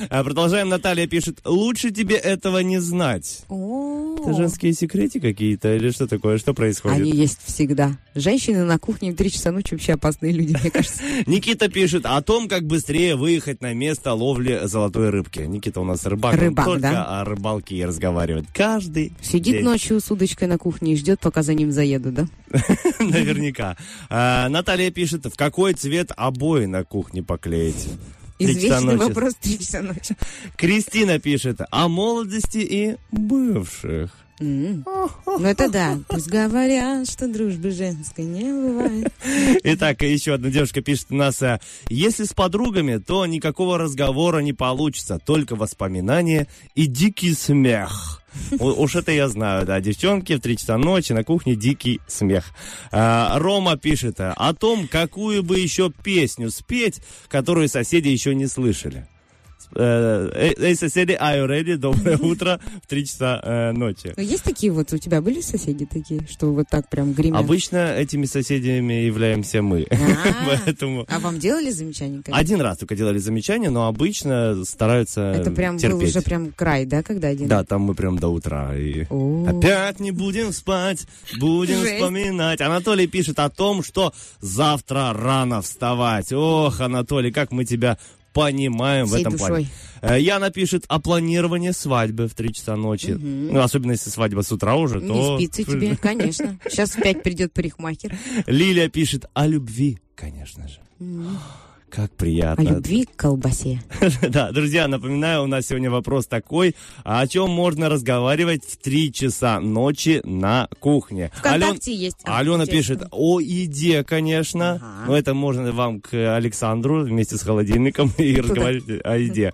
А Продолжаем. Наталья пишет, лучше тебе этого не знать. Это женские секреты какие-то или что такое? Что происходит? Они есть всегда. Женщины на кухне в 3 часа ночи вообще опасные люди, мне кажется. Никита пишет о том, как быстрее выехать на место ловли золотой рыбки. Никита у нас рыбак. Рыбак, только да? о рыбалке и разговаривает. Каждый Сидит день. ночью с удочкой на кухне и ждет, пока за ним заеду, да? Наверняка. А, Наталья пишет, в какой цвет обои на кухне поклеить? Три Извечный вопрос 3 часа ночи. Кристина пишет о молодости и бывших. Ну это да. Пусть говорят, что дружбы женской не бывает. Итак, еще одна девушка пишет у нас, а, если с подругами, то никакого разговора не получится, только воспоминания и дикий смех. Уж это я знаю, да, девчонки в 3 часа ночи на кухне дикий смех. А, Рома пишет о том, какую бы еще песню спеть, которую соседи еще не слышали. Э, Эй, эй, соседи, are you ready? Доброе утро в 3 часа э, ночи. Ну, есть такие вот, у тебя были соседи такие, что вот так прям гремят? Обычно этими соседями являемся мы. А, Поэтому А вам делали замечания? один раз только делали замечания, но обычно стараются Это прям был уже прям край, да, когда один? Да, там мы прям до утра. И... Опять не будем спать, будем вспоминать. Анатолий пишет о том, что завтра рано вставать. Ох, Анатолий, как мы тебя понимаем в Всей этом плане. душой. Э, Яна пишет о планировании свадьбы в 3 часа ночи. Ну, особенно если свадьба с утра уже, то... Не спится тебе, конечно. Сейчас в пять придет парикмахер. Лилия пишет о любви, конечно же. Как О приятно. любви к колбасе. Да, друзья, напоминаю, у нас сегодня вопрос такой, а о чем можно разговаривать в 3 часа ночи на кухне? Вконтакте есть. А, Алена пишет о еде, конечно. Ага. Но это можно вам к Александру вместе с холодильником и разговаривать о еде.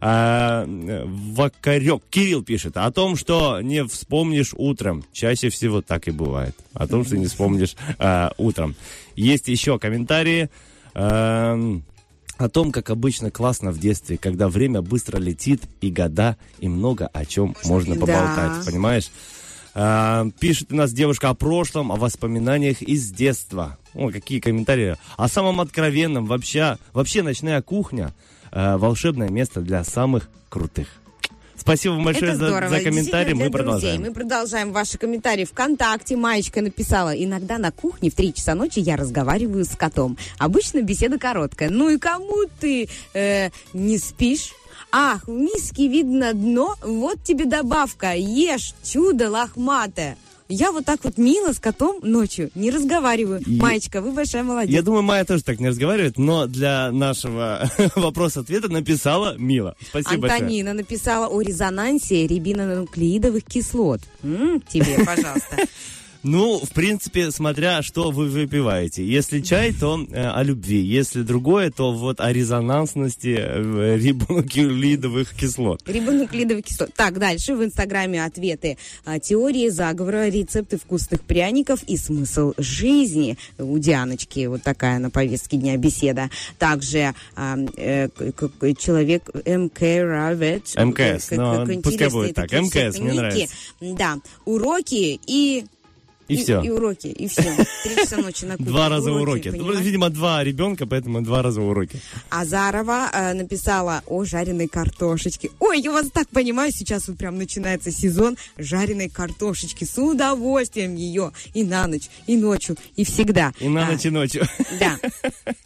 А, Вакарек Кирилл пишет о том, что не вспомнишь утром. Чаще всего так и бывает. О том, что не вспомнишь а, утром. Есть еще комментарии. Эм, о том, как обычно классно в детстве, когда время быстро летит, и года, и много о чем можно Да. поболтать, понимаешь? А, пишет у нас девушка о прошлом, о воспоминаниях из детства. О, какие комментарии. О самом откровенном. Вообще, вообще ночная кухня э, волшебное место для самых крутых. Спасибо вам большое за, за комментарий. Мы для друзей. продолжаем. Мы продолжаем ваши комментарии. Вконтакте Маечка написала. Иногда на кухне в 3 часа ночи я разговариваю с котом. Обычно беседа короткая. Ну и кому ты э, не спишь? Ах, в миске видно дно, вот тебе добавка. Ешь, чудо лохматое. Я вот так вот мило с котом ночью не разговариваю. И- Маечка, вы большая молодец. Я думаю, Майя тоже так не разговаривает, но для нашего вопроса-ответа написала Мила. Спасибо большое. Антонина написала о резонансе рибинонуклеидовых кислот. М, тебе, пожалуйста. Ну, в принципе, смотря что вы выпиваете. Если чай, то э, о любви. Если другое, то вот о резонансности э, рибонуклеидовых кислот. Рибонуклеидовый кислот. Так, дальше в Инстаграме ответы. А, Теории заговора, рецепты вкусных пряников и смысл жизни. У Дианочки вот такая на повестке дня беседа. Также а, э, к- человек МК Равет. МКС, Как- ну, пускай будет так. МКС, мне ники. Да, уроки и И всё. И уроки, и все. Три часа ночи на кухне. Два раза уроки. Ну, понимаешь? Видимо, два ребенка, поэтому два раза уроки. Азарова э, написала о жареной картошечке. Ой, я вас так понимаю, сейчас вот прям начинается сезон жареной картошечки. С удовольствием ее и на ночь, и ночью, и всегда. И на А, ночь и ночью. Да.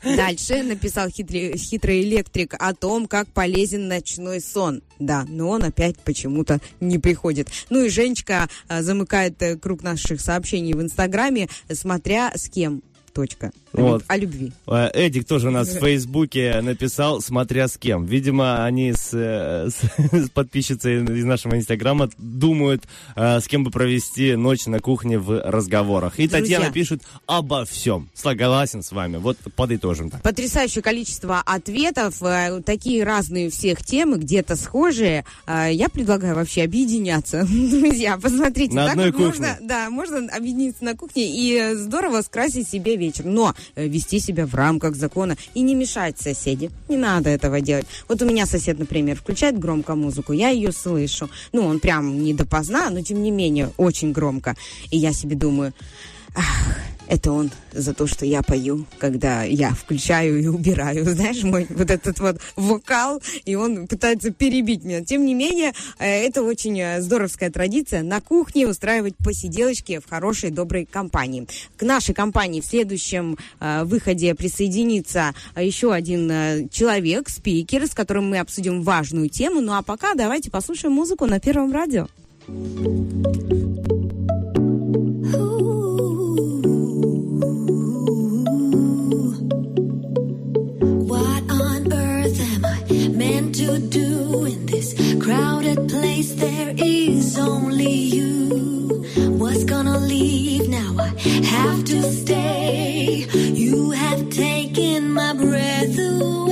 Дальше написал хитрый, хитрый электрик о том, как полезен ночной сон. Да, но он опять почему-то не приходит. Ну и Женечка а, замыкает э, круг наших сообщений в Инстаграме, смотря с кем. Точка. Вот. О любви. Э, Эдик тоже у нас в Фейсбуке написал, смотря с кем. Видимо, они с, э, с- с подписчицей из нашего Инстаграма думают, э, с кем бы провести ночь на кухне в разговорах. И Друзья. Татьяна пишет обо всем. Согласен с вами. Вот подытожим так. Потрясающее количество ответов, такие разные у всех темы, где-то схожие. Я предлагаю вообще объединяться. Друзья, посмотрите. На так одной вот можно, кухне. да, можно объединиться на кухне и здорово скрасить себе вечер. Но э, вести себя в рамках закона и не мешать соседи. Не надо этого делать. Вот у меня сосед, например, включает громко музыку, я ее слышу. Ну, он прям не допоздна, но тем не менее очень громко. И я себе думаю, Ах, это он за то, что я пою, когда я включаю и убираю. Знаешь, мой вот этот вот вокал, и он пытается перебить меня. Тем не менее, э, это очень э, здоровская традиция на кухне устраивать посиделочки в хорошей, доброй компании. К нашей компании в следующем э, выходе присоединится еще один человек, спикер, с которым мы обсудим важную тему. Ну а пока давайте послушаем музыку на Первом радио. To do in this crowded place? There is only you. What's gonna leave now? I have to stay. You have taken my breath away.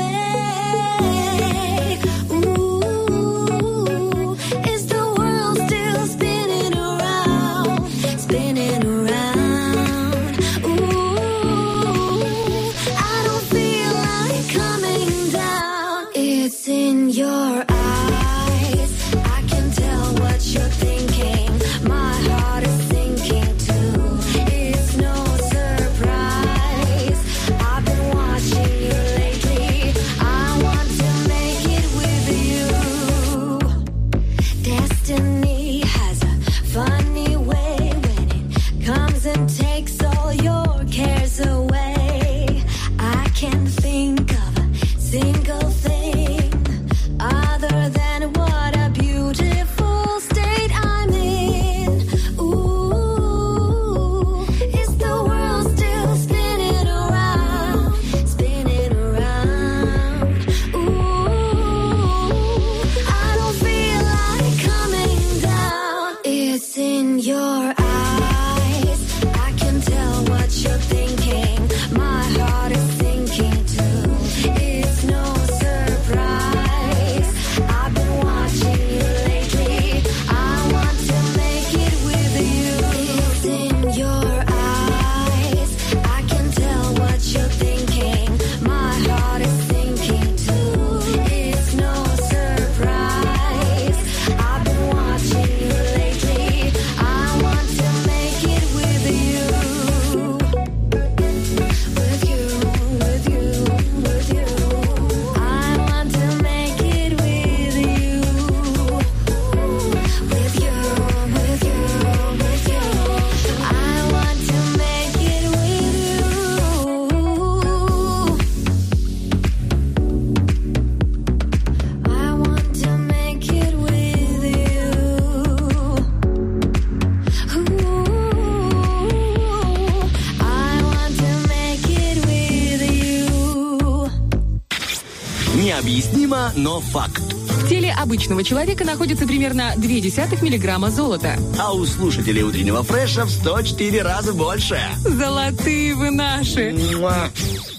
Но факт. В теле обычного человека находится примерно 0,2 миллиграмма золота. А у слушателей утреннего фреша в 104 раза больше. Золотые вы наши. Муа.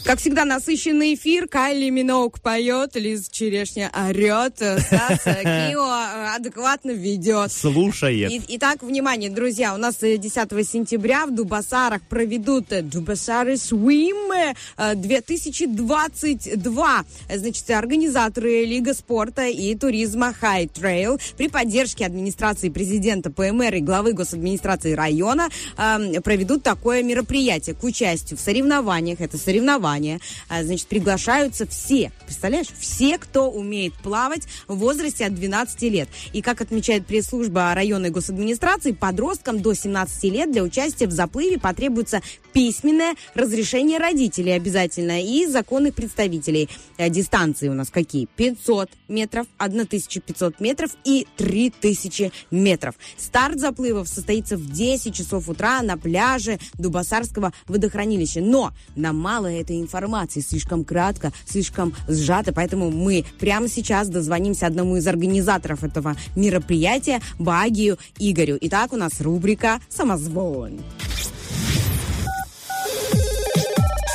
Как всегда, насыщенный эфир. Кайли Миноук поет, Лиз Черешня орет, Стас Кио э, адекватно ведет. Слушает. И- Итак, внимание, друзья, у нас э, 10 сентября в Дубасарах проведут э, Дубасары Swim э, 2022. Э, Значит, организаторы Лига спорта и туризма High Trail при поддержке администрации президента ПМР и главы госадминистрации района э, проведут такое мероприятие к участию в соревнованиях. Это соревнования. Значит, приглашаются все. Представляешь? Все, кто умеет плавать в возрасте от 12 лет. И как отмечает пресс-служба районной госадминистрации, подросткам до 17 лет для участия в заплыве потребуется письменное разрешение родителей обязательно и законных представителей. Э, Дистанции у нас какие? 500 метров, 1500 метров и 3000 метров. Старт заплывов состоится в 10 часов утра на пляже Дубасарского водохранилища. Но нам мало этой информации, слишком кратко, слишком сжато, поэтому мы прямо сейчас дозвонимся одному из организаторов этого мероприятия, Багию Игорю. Итак, у нас рубрика «Самозвон».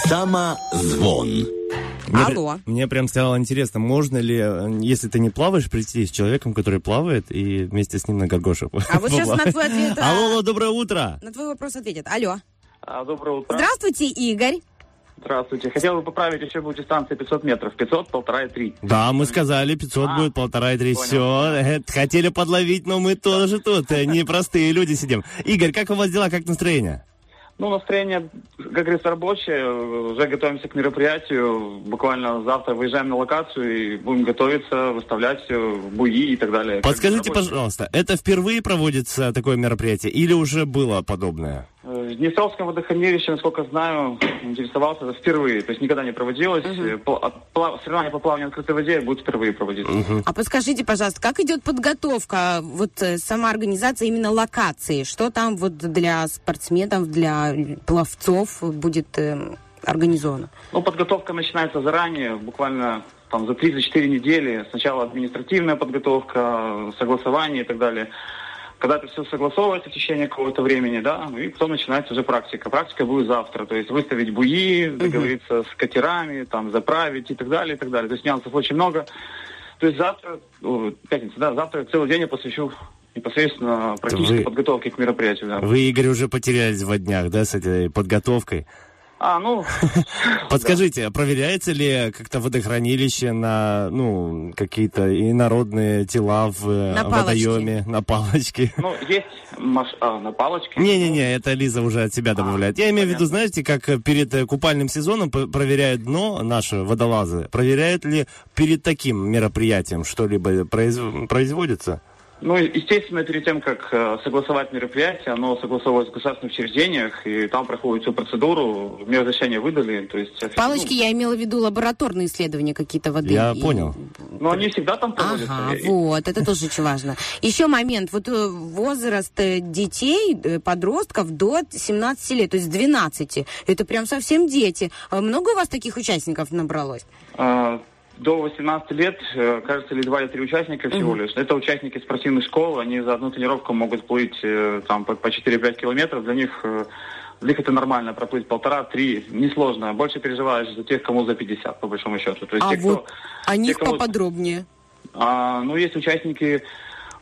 Самозвон. Мне, Алло. мне прям стало интересно, можно ли, э, если ты не плаваешь, прийти с человеком, который плавает, и вместе с ним на горгоше А вот сейчас на твой ответ... Алло, алло, доброе утро. На твой вопрос ответят. Алло. А, Доброе утро. Здравствуйте, Игорь. Здравствуйте. Хотел бы поправить, еще будет дистанция 500 метров. 500, полтора и три. Да, мы сказали, 500 А, будет, полтора и три. Все, хотели подловить, но мы тоже тут, э, непростые люди сидим. Игорь, как у вас дела, как настроение? Ну, настроение, как говорится, рабочее. Уже готовимся к мероприятию. Буквально завтра выезжаем на локацию и будем готовиться, выставлять э, буи и так далее. Подскажите, пожалуйста, это впервые проводится такое мероприятие или уже было подобное? Э, В Днестровском водохранилище, насколько знаю, интересовался это впервые. То есть никогда не проводилось. Э, пла- Соревнования по плаванию на открытой воде будут впервые проводиться. А подскажите, пожалуйста, как идет подготовка, вот э, сама организация именно локации? Что там вот для спортсменов, для пловцов будет э, организовано? Ну, подготовка начинается заранее, буквально там за 3-4 недели. Сначала административная подготовка, согласование и так далее. Когда это все согласовывается в течение какого-то времени, да, ну и потом начинается уже практика. Практика будет завтра, то есть выставить буи, договориться с катерами, там, заправить и так далее, и так далее. То есть нюансов очень много. То есть завтра, пятница, да, завтра целый день я посвящу непосредственно практической Вы- подготовке к мероприятию, да. Вы, Игорь, уже потерялись в днях, да, с этой подготовкой? А, ну, Подскажите, а проверяется ли как-то водохранилище на, ну, какие-то инородные тела в э, На палочке. водоеме, на палочке? ну, есть маш... а, на палочке. Не-не-не, это Лиза уже от себя добавляет. Я имею в виду, знаете, как перед э, купальным сезоном проверяют дно наши водолазы, проверяют ли перед таким мероприятием что-либо произ- производится? Ну, естественно, перед тем, как э, согласовать мероприятие, оно согласовывается в государственных учреждениях, и там проходит всю процедуру, мне разрешение выдали, то есть... Палочки, я имела в виду лабораторные исследования какие-то воды. Я И- понял. Ну, ну, они всегда там проводятся. Ага, И- вот, это тоже очень важно. Еще момент, вот э, возраст э, детей, подростков до 17 лет, то есть 12, это прям совсем дети. А Много у вас таких участников набралось? э, до 18 лет, э, кажется, или два или три участника всего лишь. Это участники спортивных школ, они за одну тренировку могут плыть э, там по, по 4-5 километров. Для них, э, для них это нормально, проплыть полтора-три, несложно. Больше переживаешь за тех, кому за 50, по большому счету. То есть А те, кто- вот о те, них кому- поподробнее. А, ну, есть участники,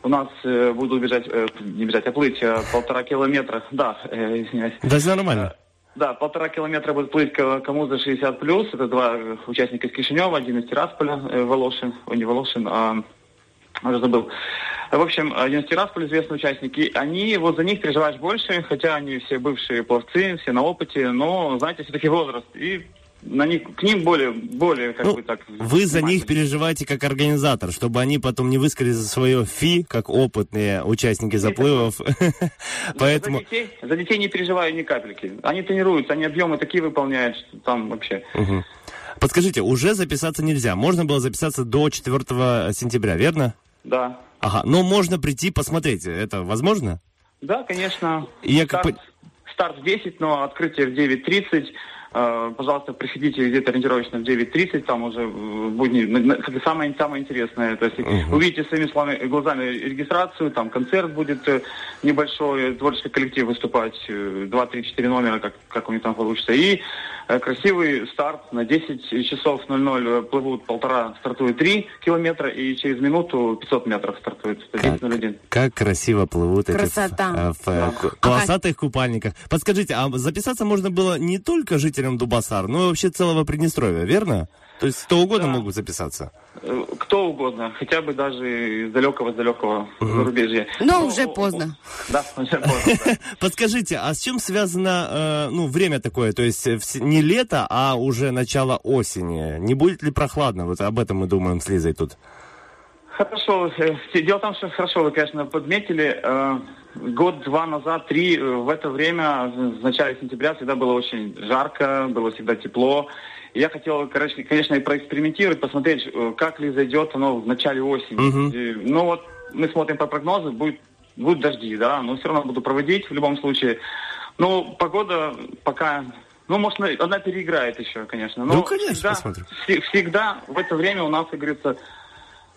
у нас э, будут бежать, э, не бежать, а плыть э, полтора километра. Да, э, извиняюсь. Да, все нормально. Да, полтора километра будет плыть кому за 60 плюс. Это два участника из Кишинева, один из Тирасполя, э, Волошин, ой, не Волошин, а уже забыл. В общем, один из Тирасполя известный участник. И они, вот за них переживаешь больше, хотя они все бывшие пловцы, все на опыте, но, знаете, все-таки возраст. И на них, к ним более, более, как Ну, бы так... Вы за них переживаете как организатор, чтобы они потом не высказали за свое фи, как опытные участники заплывов. Поэтому... За детей, за детей не переживаю ни капельки. Они тренируются, они объемы такие выполняют, что там вообще... Подскажите, уже записаться нельзя. Можно было записаться до 4 сентября, верно? Да. Ага, но можно прийти посмотреть. Это возможно? Да, конечно. Я как старт, старт в 10, но открытие в 9.30. Э, Пожалуйста, приходите где-то ориентировочно в 9.30, там уже в на- как самое, самое интересное. То есть Мгм. увидите своими словами, глазами регистрацию, там концерт будет э, небольшой, творческий коллектив выступать, э, 2, 3, 4 номера, как, как у них там получится. И э, красивый старт на 10 часов 00 э, плывут полтора, стартует 3 километра, и через минуту 500 метров стартует. Это 10.01. Как красиво плывут эти в, Красота. э, в, э, ку- полосатых купальниках. Подскажите, а записаться можно было не только жителям жителям Дубасар, ну и вообще целого Приднестровья, верно? То есть кто угодно могут записаться. Э, Кто угодно, хотя бы даже из далекого-далекого зарубежья. Но Ну, уже о- о- поздно. Да, уже поздно. да. Подскажите, а с чем связано, э, ну, время такое, то есть э, вс- не лето, а уже начало осени? Не будет ли прохладно? Вот об этом мы думаем с Лизой тут. Хорошо. Дело в том, что хорошо вы, конечно, подметили. Год-два назад, три, э, в это время, в начале сентября, всегда было очень жарко, было всегда тепло. И Я хотел, короче, конечно, и проэкспериментировать, посмотреть, э, как ли зайдет оно в начале осени. Мгм. И, Ну вот, мы смотрим по прогнозу, будет, будут дожди, да, но все равно буду проводить в любом случае. Ну, погода пока, ну, может, на- она переиграет еще, конечно. Но Ну, конечно, всегда, посмотрим. вс- всегда в это время у нас, как говорится,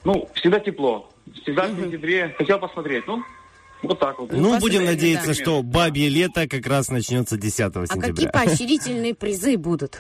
ну, всегда тепло. Всегда в сентябре. Хотел посмотреть. Ну, вот так вот. Ну, посмотрим, будем надеяться, да. что бабье лето как раз начнется 10 А какие сентября. поощрительные призы будут?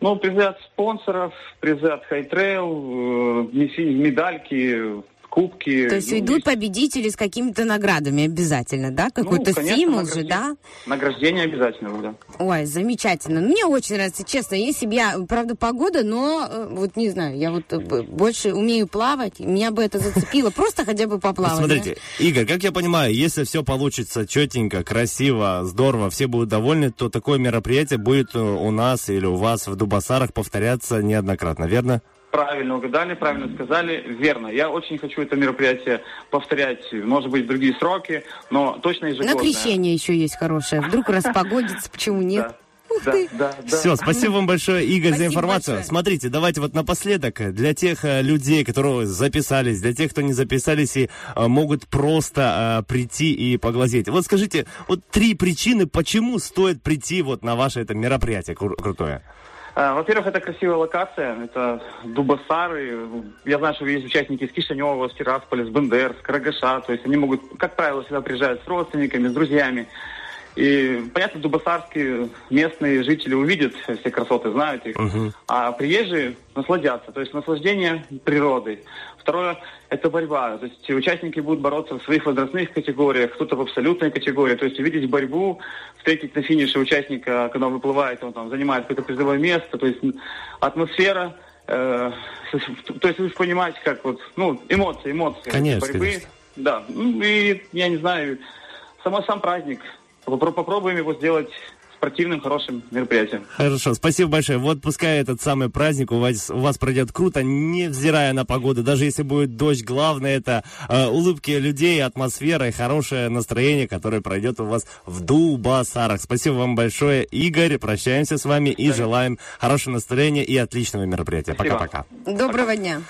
Ну, призы от спонсоров, призы от Хайтрейл, медальки, кубки. То есть Ну, идут победители с какими-то наградами обязательно, да? Какой-то Ну, конечно, стимул же, да? Награждение обязательно, да. Ой, замечательно. Ну, Мне очень нравится, честно. Если бы я, правда, погода, но э, вот не знаю, я вот э, больше умею плавать, меня бы это зацепило. Просто хотя бы поплавать. Смотрите, Игорь, как я понимаю, если все получится четенько, красиво, здорово, все будут довольны, то такое мероприятие будет э, у нас или у вас в Дубасарах повторяться неоднократно, верно? Правильно угадали, правильно сказали, верно. Я очень хочу это мероприятие повторять, может быть, в другие сроки, но точно На ежегодно. крещение еще есть хорошее. Вдруг распогодится, почему нет? Да, да, да. Все, спасибо вам большое, Игорь, за Спасибо информацию. большое. Смотрите, давайте вот напоследок, для тех э, людей, которые записались, для тех, кто не записались и э, могут просто э, прийти и поглазеть. Вот скажите, вот три причины, почему стоит прийти вот на ваше это мероприятие кру- крутое. А, Во-первых, это красивая локация, это Дубасары. Я знаю, что есть участники из Кишинева, с Тирасполя, с Бендер, с Карагаша. То есть они могут, как правило, сюда приезжают с родственниками, с друзьями. И, понятно, дубасарские местные жители увидят все красоты, знают их, а приезжие насладятся, то есть наслаждение природой. Второе – это борьба, то есть участники будут бороться в своих возрастных категориях, кто-то в абсолютной категории, то есть увидеть борьбу, встретить на финише участника, когда он выплывает, он там занимает какое-то призовое место, то есть атмосфера, э, то есть вы понимаете, как вот, ну, эмоции, эмоции Конечно, борьбы. конечно. Да, ну и, я не знаю, самой сам праздник. Попро- Попробуем его сделать спортивным, хорошим мероприятием. Хорошо, спасибо большое. Вот пускай этот самый праздник у вас, у вас пройдет круто, невзирая на погоду. Даже если будет дождь, главное это э, улыбки людей, атмосфера и хорошее настроение, которое пройдет у вас в Дубасарах. Спасибо вам большое, Игорь. Прощаемся с вами и желаем хорошего настроения и отличного мероприятия. Пока-пока. Доброго дня.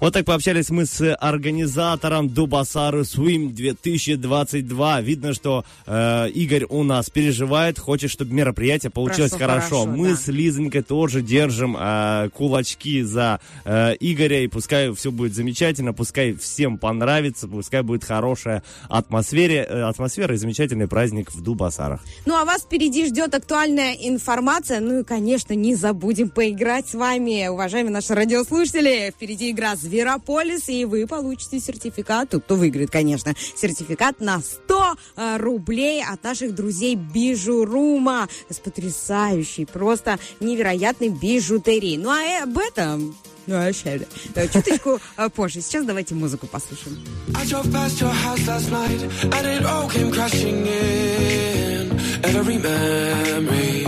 Вот так пообщались мы с организатором Дубасары Swim 2022. Видно, что э, Игорь у нас переживает, хочет, чтобы мероприятие получилось хорошо. хорошо, мы да. с Лизонькой тоже держим э, кулачки за э, Игоря, и пускай все будет замечательно, пускай всем понравится, пускай будет хорошая атмосфера, э, атмосфера и замечательный праздник в Дубасарах. Ну, а вас впереди ждет актуальная информация. Ну и, конечно, не забудем поиграть с вами, уважаемые наши радиослушатели. Впереди игра «Зверополис», и вы получите сертификат. Тут кто выиграет, конечно. Сертификат на 100 э, рублей от наших друзей Бижурума с потрясающей, просто невероятной бижутерией. Ну, а э, об этом... Ну, вообще, э, чуточку э, позже. Сейчас давайте музыку послушаем. I drove past your house last night and it all came crashing in. Every memory.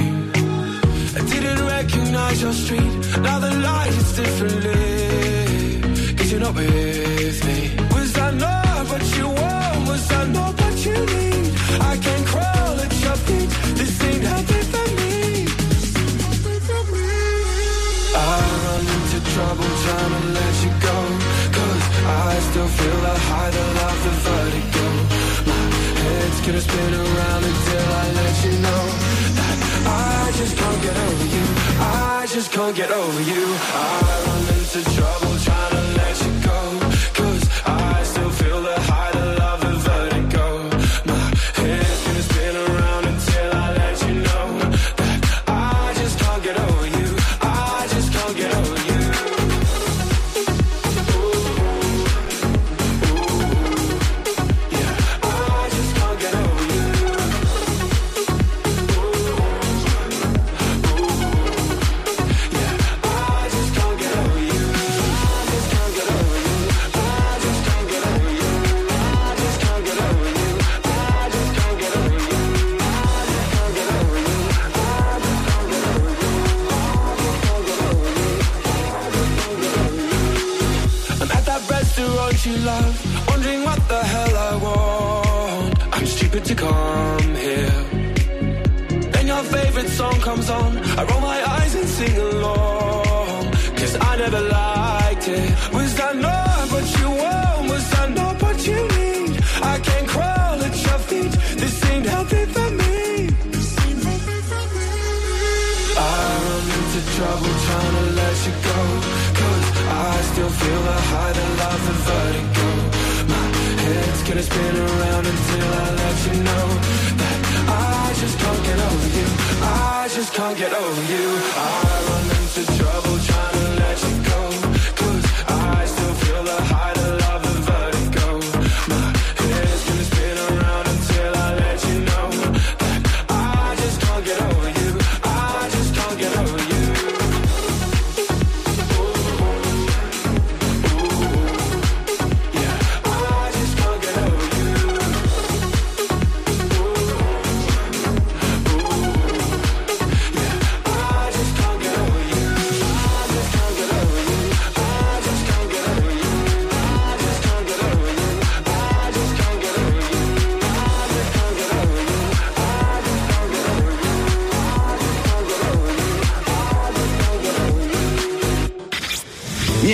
I didn't recognize your street. Now the light is differently. Can't get over you. I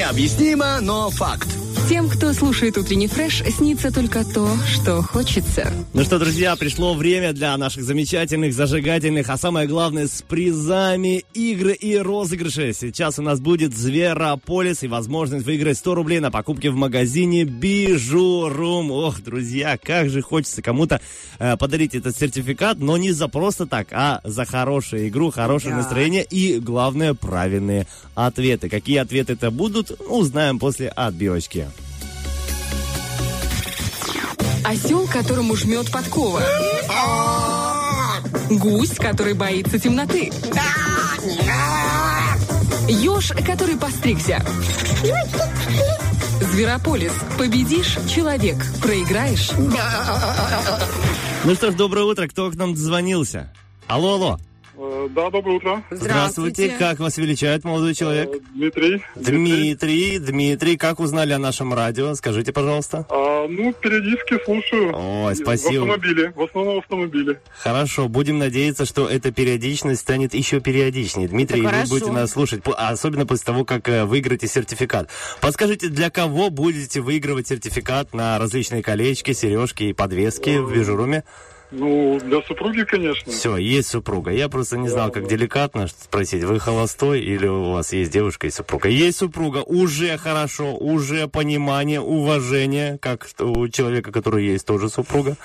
Необъяснимо, но факт. Кто слушает утренний фреш, снится только то, что хочется. Ну что, друзья, пришло время для наших замечательных, зажигательных, а самое главное, с призами игры и розыгрыши. Сейчас у нас будет Зверополис и возможность выиграть 100 рублей на покупки в магазине Бижурум. Ох, друзья, как же хочется кому-то э, подарить этот сертификат, но не за просто так, а за хорошую игру, хорошее Да. настроение и, главное, правильные ответы. Какие ответы это будут, узнаем после отбивочки. Осел, которому жмет подкова. Гусь, который боится темноты. Еж, который постригся. Зверополис. Победишь – человек. Проиграешь Ну что ж, доброе утро, кто к нам дозвонился? Алло, алло. Э, Да, доброе утро. Здравствуйте. Как вас величает молодой человек? Э, Дмитрий. Дмитрий, Дмитрий, как узнали о нашем радио? Скажите, пожалуйста. А, ну, периодически слушаю. Ой, В спасибо. автомобиле. В основном в автомобиле. Хорошо, будем надеяться, что эта периодичность станет еще периодичнее. Дмитрий, Это вы хорошо. будете нас слушать, особенно после того, как э, выиграете сертификат. Подскажите, для кого будете выигрывать сертификат на различные колечки, сережки и подвески в Вижуруме? Ну, для супруги, конечно. Все, есть супруга. Я просто не знал, как деликатно спросить, вы холостой или у вас есть девушка и супруга. Есть супруга, уже хорошо, уже понимание, уважение, как у человека, который есть тоже супруга.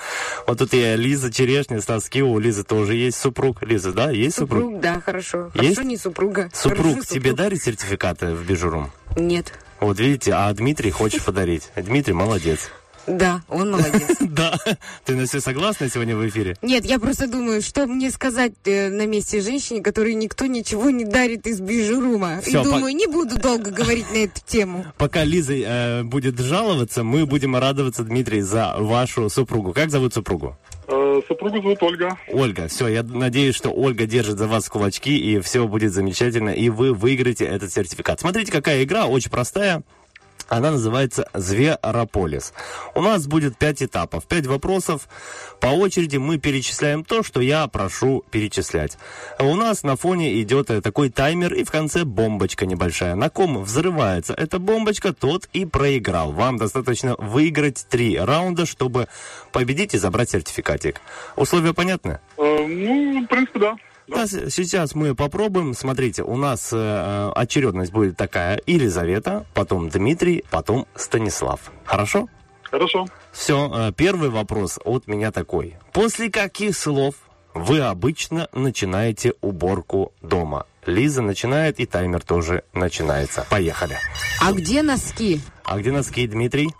Вот тут я Лиза Черешня, Стас Кио, у Лизы тоже есть супруг. Лиза, да, есть супруг? Супруг, да, хорошо. Есть? Хорошо, не супруга. Супруг Хорошо, тебе супруг. дарит сертификаты в Бижурум? Нет. Вот видите, а Дмитрий хочешь подарить. Дмитрий молодец. Да, он молодец. Да. Ты на все согласна сегодня в эфире? Нет, я просто думаю, что мне сказать э, на месте женщине, которой никто ничего не дарит из бижурума. И думаю, не буду долго говорить на эту тему. Пока Лиза э, будет жаловаться, мы будем радоваться, Дмитрий, за вашу супругу. Как зовут супругу? Э, Супругу зовут Ольга. Ольга. Все, я надеюсь, что Ольга держит за вас кулачки, и все будет замечательно, и вы выиграете этот сертификат. Смотрите, какая игра, очень простая. Она называется «Зверополис». У нас будет пять этапов, пять вопросов. По очереди мы перечисляем то, что я прошу перечислять. У нас на фоне идет э, такой таймер, и в конце бомбочка небольшая. На ком взрывается эта бомбочка, тот и проиграл. Вам достаточно выиграть три раунда, чтобы победить и забрать сертификатик. Условия понятны? Э, Ну, в принципе, да. Да, Сейчас мы попробуем. Смотрите, у нас э, э, очередность будет такая. Елизавета, потом Дмитрий, потом Станислав. Хорошо? Хорошо. Все, первый вопрос от меня такой. После каких слов вы обычно начинаете уборку дома? Лиза начинает, и таймер тоже начинается. Поехали. А где носки? А где носки, Дмитрий?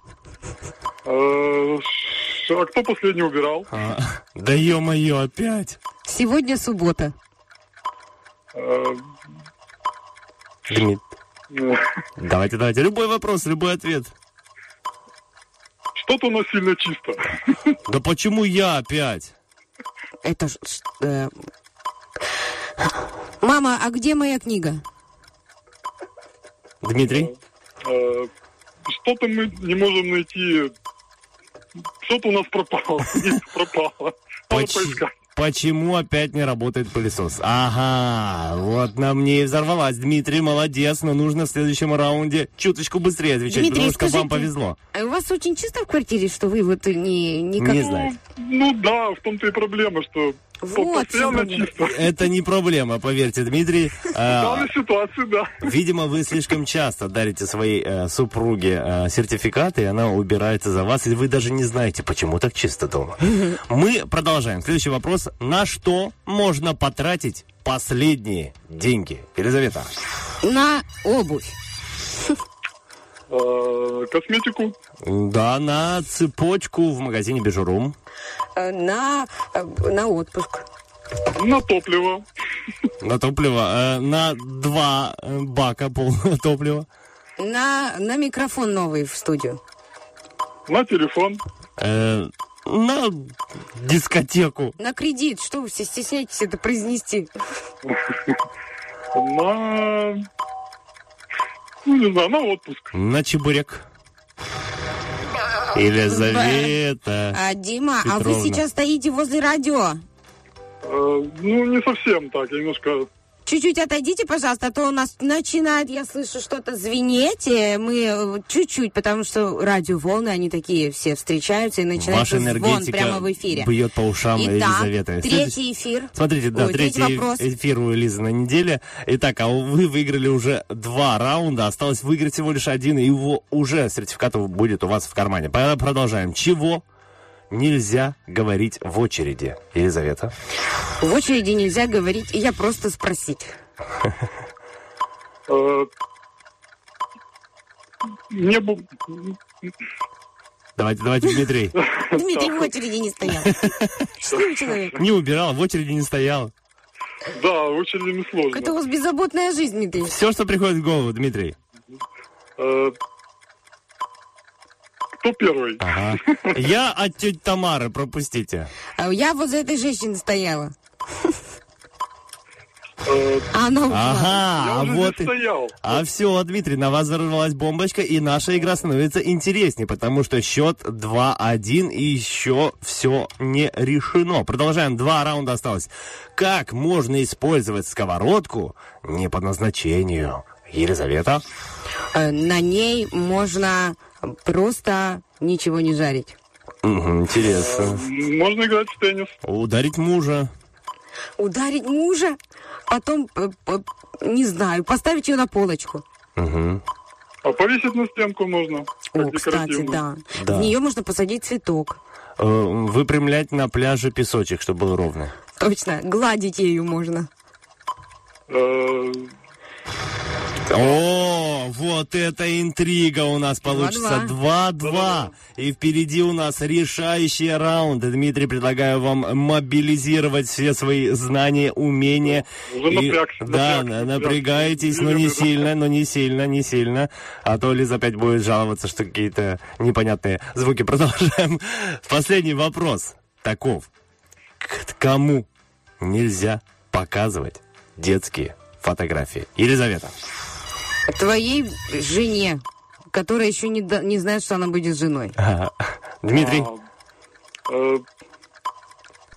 Э, А кто последний убирал? А, да ё-моё, опять. Сегодня суббота. Э, Дмит... э, Давайте, давайте. Любой вопрос, любой ответ. Что-то у нас сильно чисто. Да почему я опять? Это ж... э, Мама, а где моя книга? Дмитрий? Э, что-то мы не можем найти. Что-то у нас пропало. Пропало. Почему опять не работает пылесос? Ага, вот на мне и взорвалась. Дмитрий, молодец, но нужно в следующем раунде чуточку быстрее отвечать, Дмитрий, потому что вам скажите, повезло. А у вас очень чисто в квартире, что вы вот не... Никак... Не знаю. Ну да, в том-то и проблема, что Вот. Это не проблема, поверьте, Дмитрий. В А, данной ситуации, да. Видимо, вы слишком часто дарите своей э, супруге э, сертификаты, и она убирается за вас, и вы даже не знаете, почему так чисто дома. Мы продолжаем. Следующий вопрос. На что можно потратить последние деньги? Елизавета. На обувь. Э, Косметику. Да, на цепочку в магазине Бижурум. Э, На, э, на отпуск. На топливо. На топливо. э, на два бака полного топлива. На, на микрофон новый в студию. На телефон. Э, на дискотеку. На кредит. Что вы все стесняетесь это произнести? На... Ну, не знаю, на отпуск. На чебурек. Елизавета. А, Дима, а вы Петровна. сейчас стоите возле радио. Э, Ну, не совсем так, я немножко... Чуть-чуть отойдите, пожалуйста, а то у нас начинает, я слышу, что-то звенеть. э, Мы э, чуть-чуть, потому что радиоволны, они такие все встречаются и начинается Ваша звон прямо в эфире. бьет по ушам Итак, Елизаветы. третий эфир. Смотрите, да, Ой, третий, третий вопрос. эфир у Элизы на неделе. Итак, а вы выиграли уже два раунда, осталось выиграть всего лишь один, и его уже сертификат будет у вас в кармане. Продолжаем. Чего нельзя говорить в очереди, Елизавета? В очереди нельзя говорить, и я просто спросить. э, Не бу... Давайте, давайте, Дмитрий. Дмитрий в очереди не стоял. Счастливый человек. Не убирал, в очереди не стоял. Да, очень несложно. Это у вас беззаботная жизнь, Дмитрий. Все, что приходит в голову, Дмитрий. Кто первый? Ага. Я от тети Тамары, пропустите. А Я возле этой женщины стояла. Э, она. Ага, а вот... стоял. А все, Дмитрий, на вас взорвалась бомбочка, и наша игра становится интереснее, потому что счет 2-1, и еще все не решено. Продолжаем, два раунда осталось. Как можно использовать сковородку не по назначению? Елизавета? Э, На ней можно просто ничего не жарить. Интересно. Можно играть в теннис. Ударить мужа. Ударить мужа, потом, э, не знаю, поставить ее на полочку. Мгм. А повесить на стенку можно. О, кстати, да. Да. В нее можно посадить цветок. Э, Выпрямлять на пляже песочек, чтобы был ровный. Точно, гладить ею можно. О, вот это интрига у нас получится. 2-2. И впереди у нас решающие раунды. Дмитрий, предлагаю вам мобилизировать все свои знания, умения. Уже И- напрягся, Да, напрягся, на- напрягся. напрягайтесь, но не сильно, но не сильно, не сильно. А то Лиза опять будет жаловаться, что какие-то непонятные звуки. Продолжаем. Последний вопрос таков. К кому нельзя показывать детские фотографии? Елизавета. Твоей жене, которая еще не, да- не знает, что она будет женой. Ага. Дмитрий. а, э,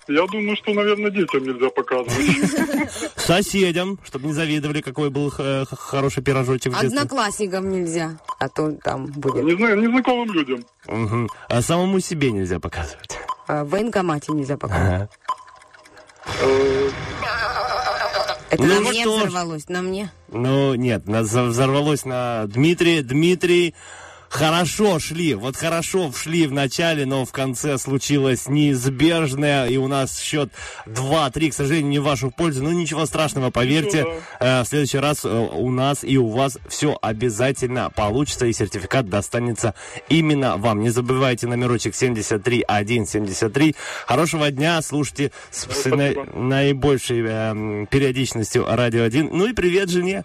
Я думаю, что, наверное, детям нельзя показывать. Соседям, чтобы не завидовали, какой был э, хороший пирожочек в детстве. Одноклассникам нельзя, а то там будет. Не знаю, незнакомым людям. А самому себе нельзя показывать. А в военкомате нельзя показывать. Ага. Это Ну на мне что взорвалось, на мне. Ну, нет, взорвалось на Дмитрия. Дмитрий хорошо шли, вот хорошо шли в начале, но в конце случилось неизбежное, и у нас счет 2-3, к сожалению, не в вашу пользу, но ничего страшного, поверьте, э, в следующий раз э, у нас и у вас все обязательно получится, и сертификат достанется именно вам. Не забывайте номерочек 73173. Хорошего дня, слушайте с, с на- наибольшей эм, периодичностью Радио 1. Ну и привет жене.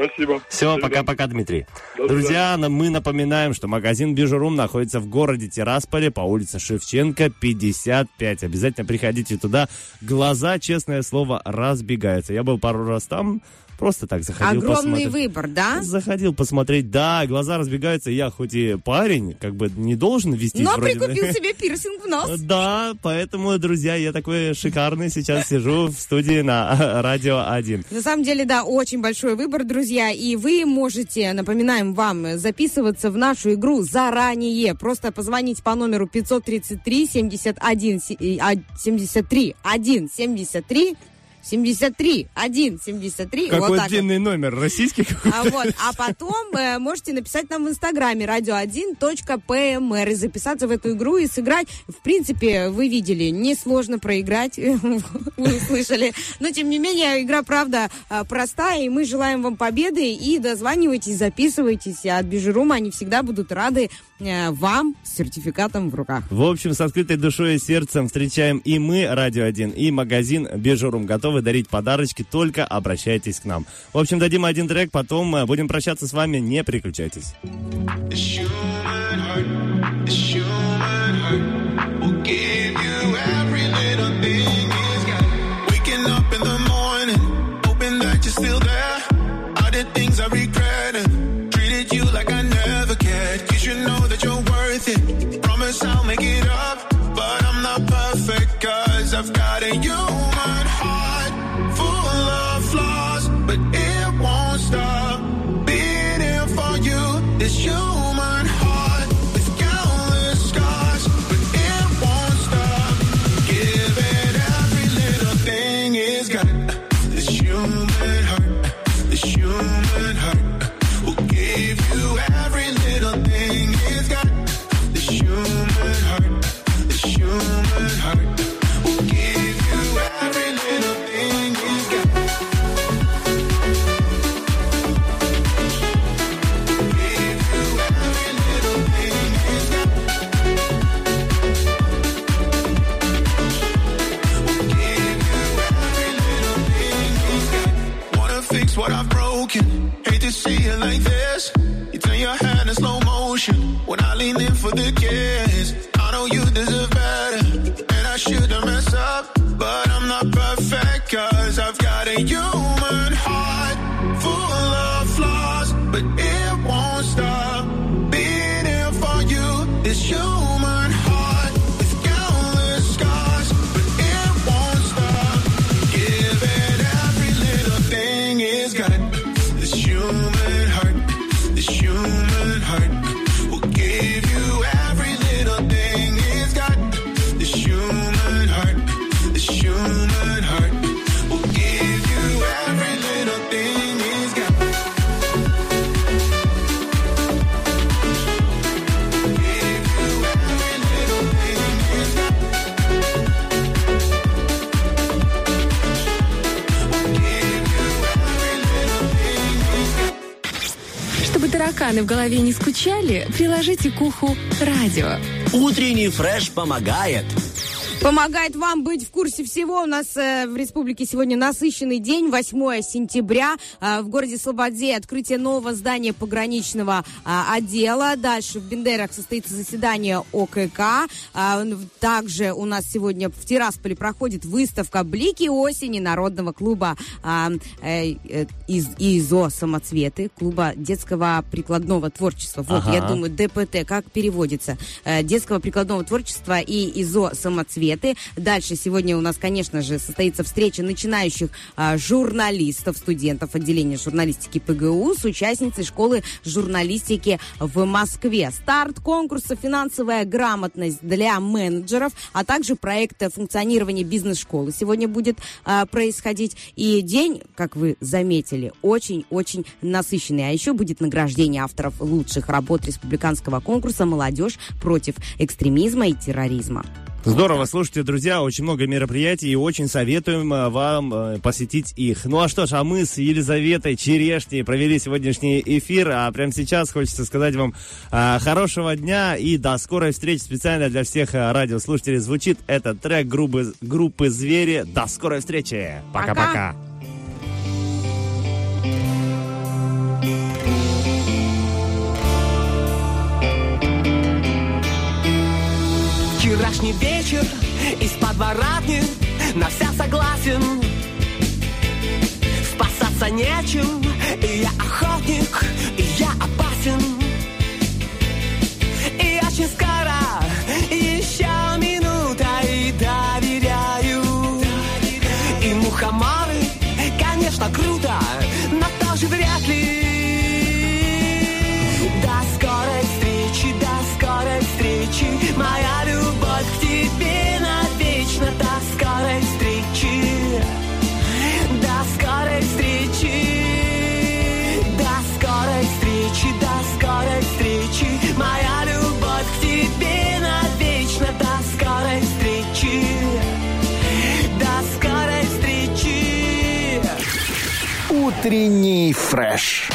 Спасибо. Все, пока-пока, Дмитрий. До Друзья, мы напоминаем, что магазин Бижурум находится в городе Тирасполе по улице Шевченко, 55. Обязательно приходите туда. Глаза, честное слово, разбегаются. Я был пару раз там, Просто так заходил Огромный посмотреть. выбор, да? Заходил посмотреть, да, глаза разбегаются. Я хоть и парень, как бы не должен вестись Но вроде прикупил себе пирсинг в нос. Да, поэтому, друзья, я такой шикарный сейчас сижу в студии на Радио 1. На самом деле, да, очень большой выбор, друзья, и вы можете, напоминаем вам, записываться в нашу игру заранее. Просто позвоните по номеру 533 71 се- и, а, 73 1 73 73 1 73 Какой вот так вот. номер, российский какой А, вот, а потом э, можете написать нам в инстаграме radio1.pmr и записаться в эту игру и сыграть. В принципе, вы видели, несложно проиграть, вы услышали. Но, тем не менее, игра, правда, э, простая, и мы желаем вам победы. И дозванивайтесь, записывайтесь. От Бижерума они всегда будут рады э, вам с сертификатом в руках. В общем, с открытой душой и сердцем встречаем и мы, Радио 1, и магазин Бежурум. Готовы дарить подарочки, только обращайтесь к нам. В общем, дадим один трек, потом э, будем прощаться с вами, не переключайтесь. You you. You I'll make it up, but I'm not perfect, cause I've got a human to see it like this. You turn your hand in slow motion when I lean in for the kiss. I know you deserve better, and I shouldn't mess up. But I'm not perfect, cause I've got a human тараканы в голове не скучали, приложите к уху радио. Утренний фреш помогает. Помогает вам быть в курсе всего. У нас э, в республике сегодня насыщенный день, 8 сентября. Э, в городе Слободе открытие нового здания пограничного а, отдела. Дальше в Бендерах состоится заседание ОКК. Н- также у нас сегодня в Тирасполе проходит выставка «Блики осени» Народного клуба а, э, э, из ИЗО «Самоцветы», клуба детского прикладного творчества. Вот, Ага. я думаю, ДПТ, как переводится? Э, детского прикладного творчества и ИЗО «Самоцветы». Дальше сегодня у нас, конечно же, состоится встреча начинающих а, журналистов, студентов отделения журналистики ПГУ с участницей школы журналистики в Москве. Старт конкурса «Финансовая грамотность для менеджеров», а также проекта функционирования бизнес-школы сегодня будет а, происходить. И день, как вы заметили, очень-очень насыщенный. А еще будет награждение авторов лучших работ республиканского конкурса «Молодежь против экстремизма и терроризма». Здорово, слушайте, друзья, очень много мероприятий и очень советуем э, вам э, посетить их. Ну а что ж, а мы с Елизаветой Черешней провели сегодняшний эфир, а прямо сейчас хочется сказать вам э, хорошего дня и до скорой встречи специально для всех радиослушателей. Звучит этот трек группы, группы «Звери». До скорой встречи! Пока-пока! Вчерашний вечер из подворотни На вся согласен Спасаться нечем Я охотник, и я опасен. И очень скоро, Утренний фреш.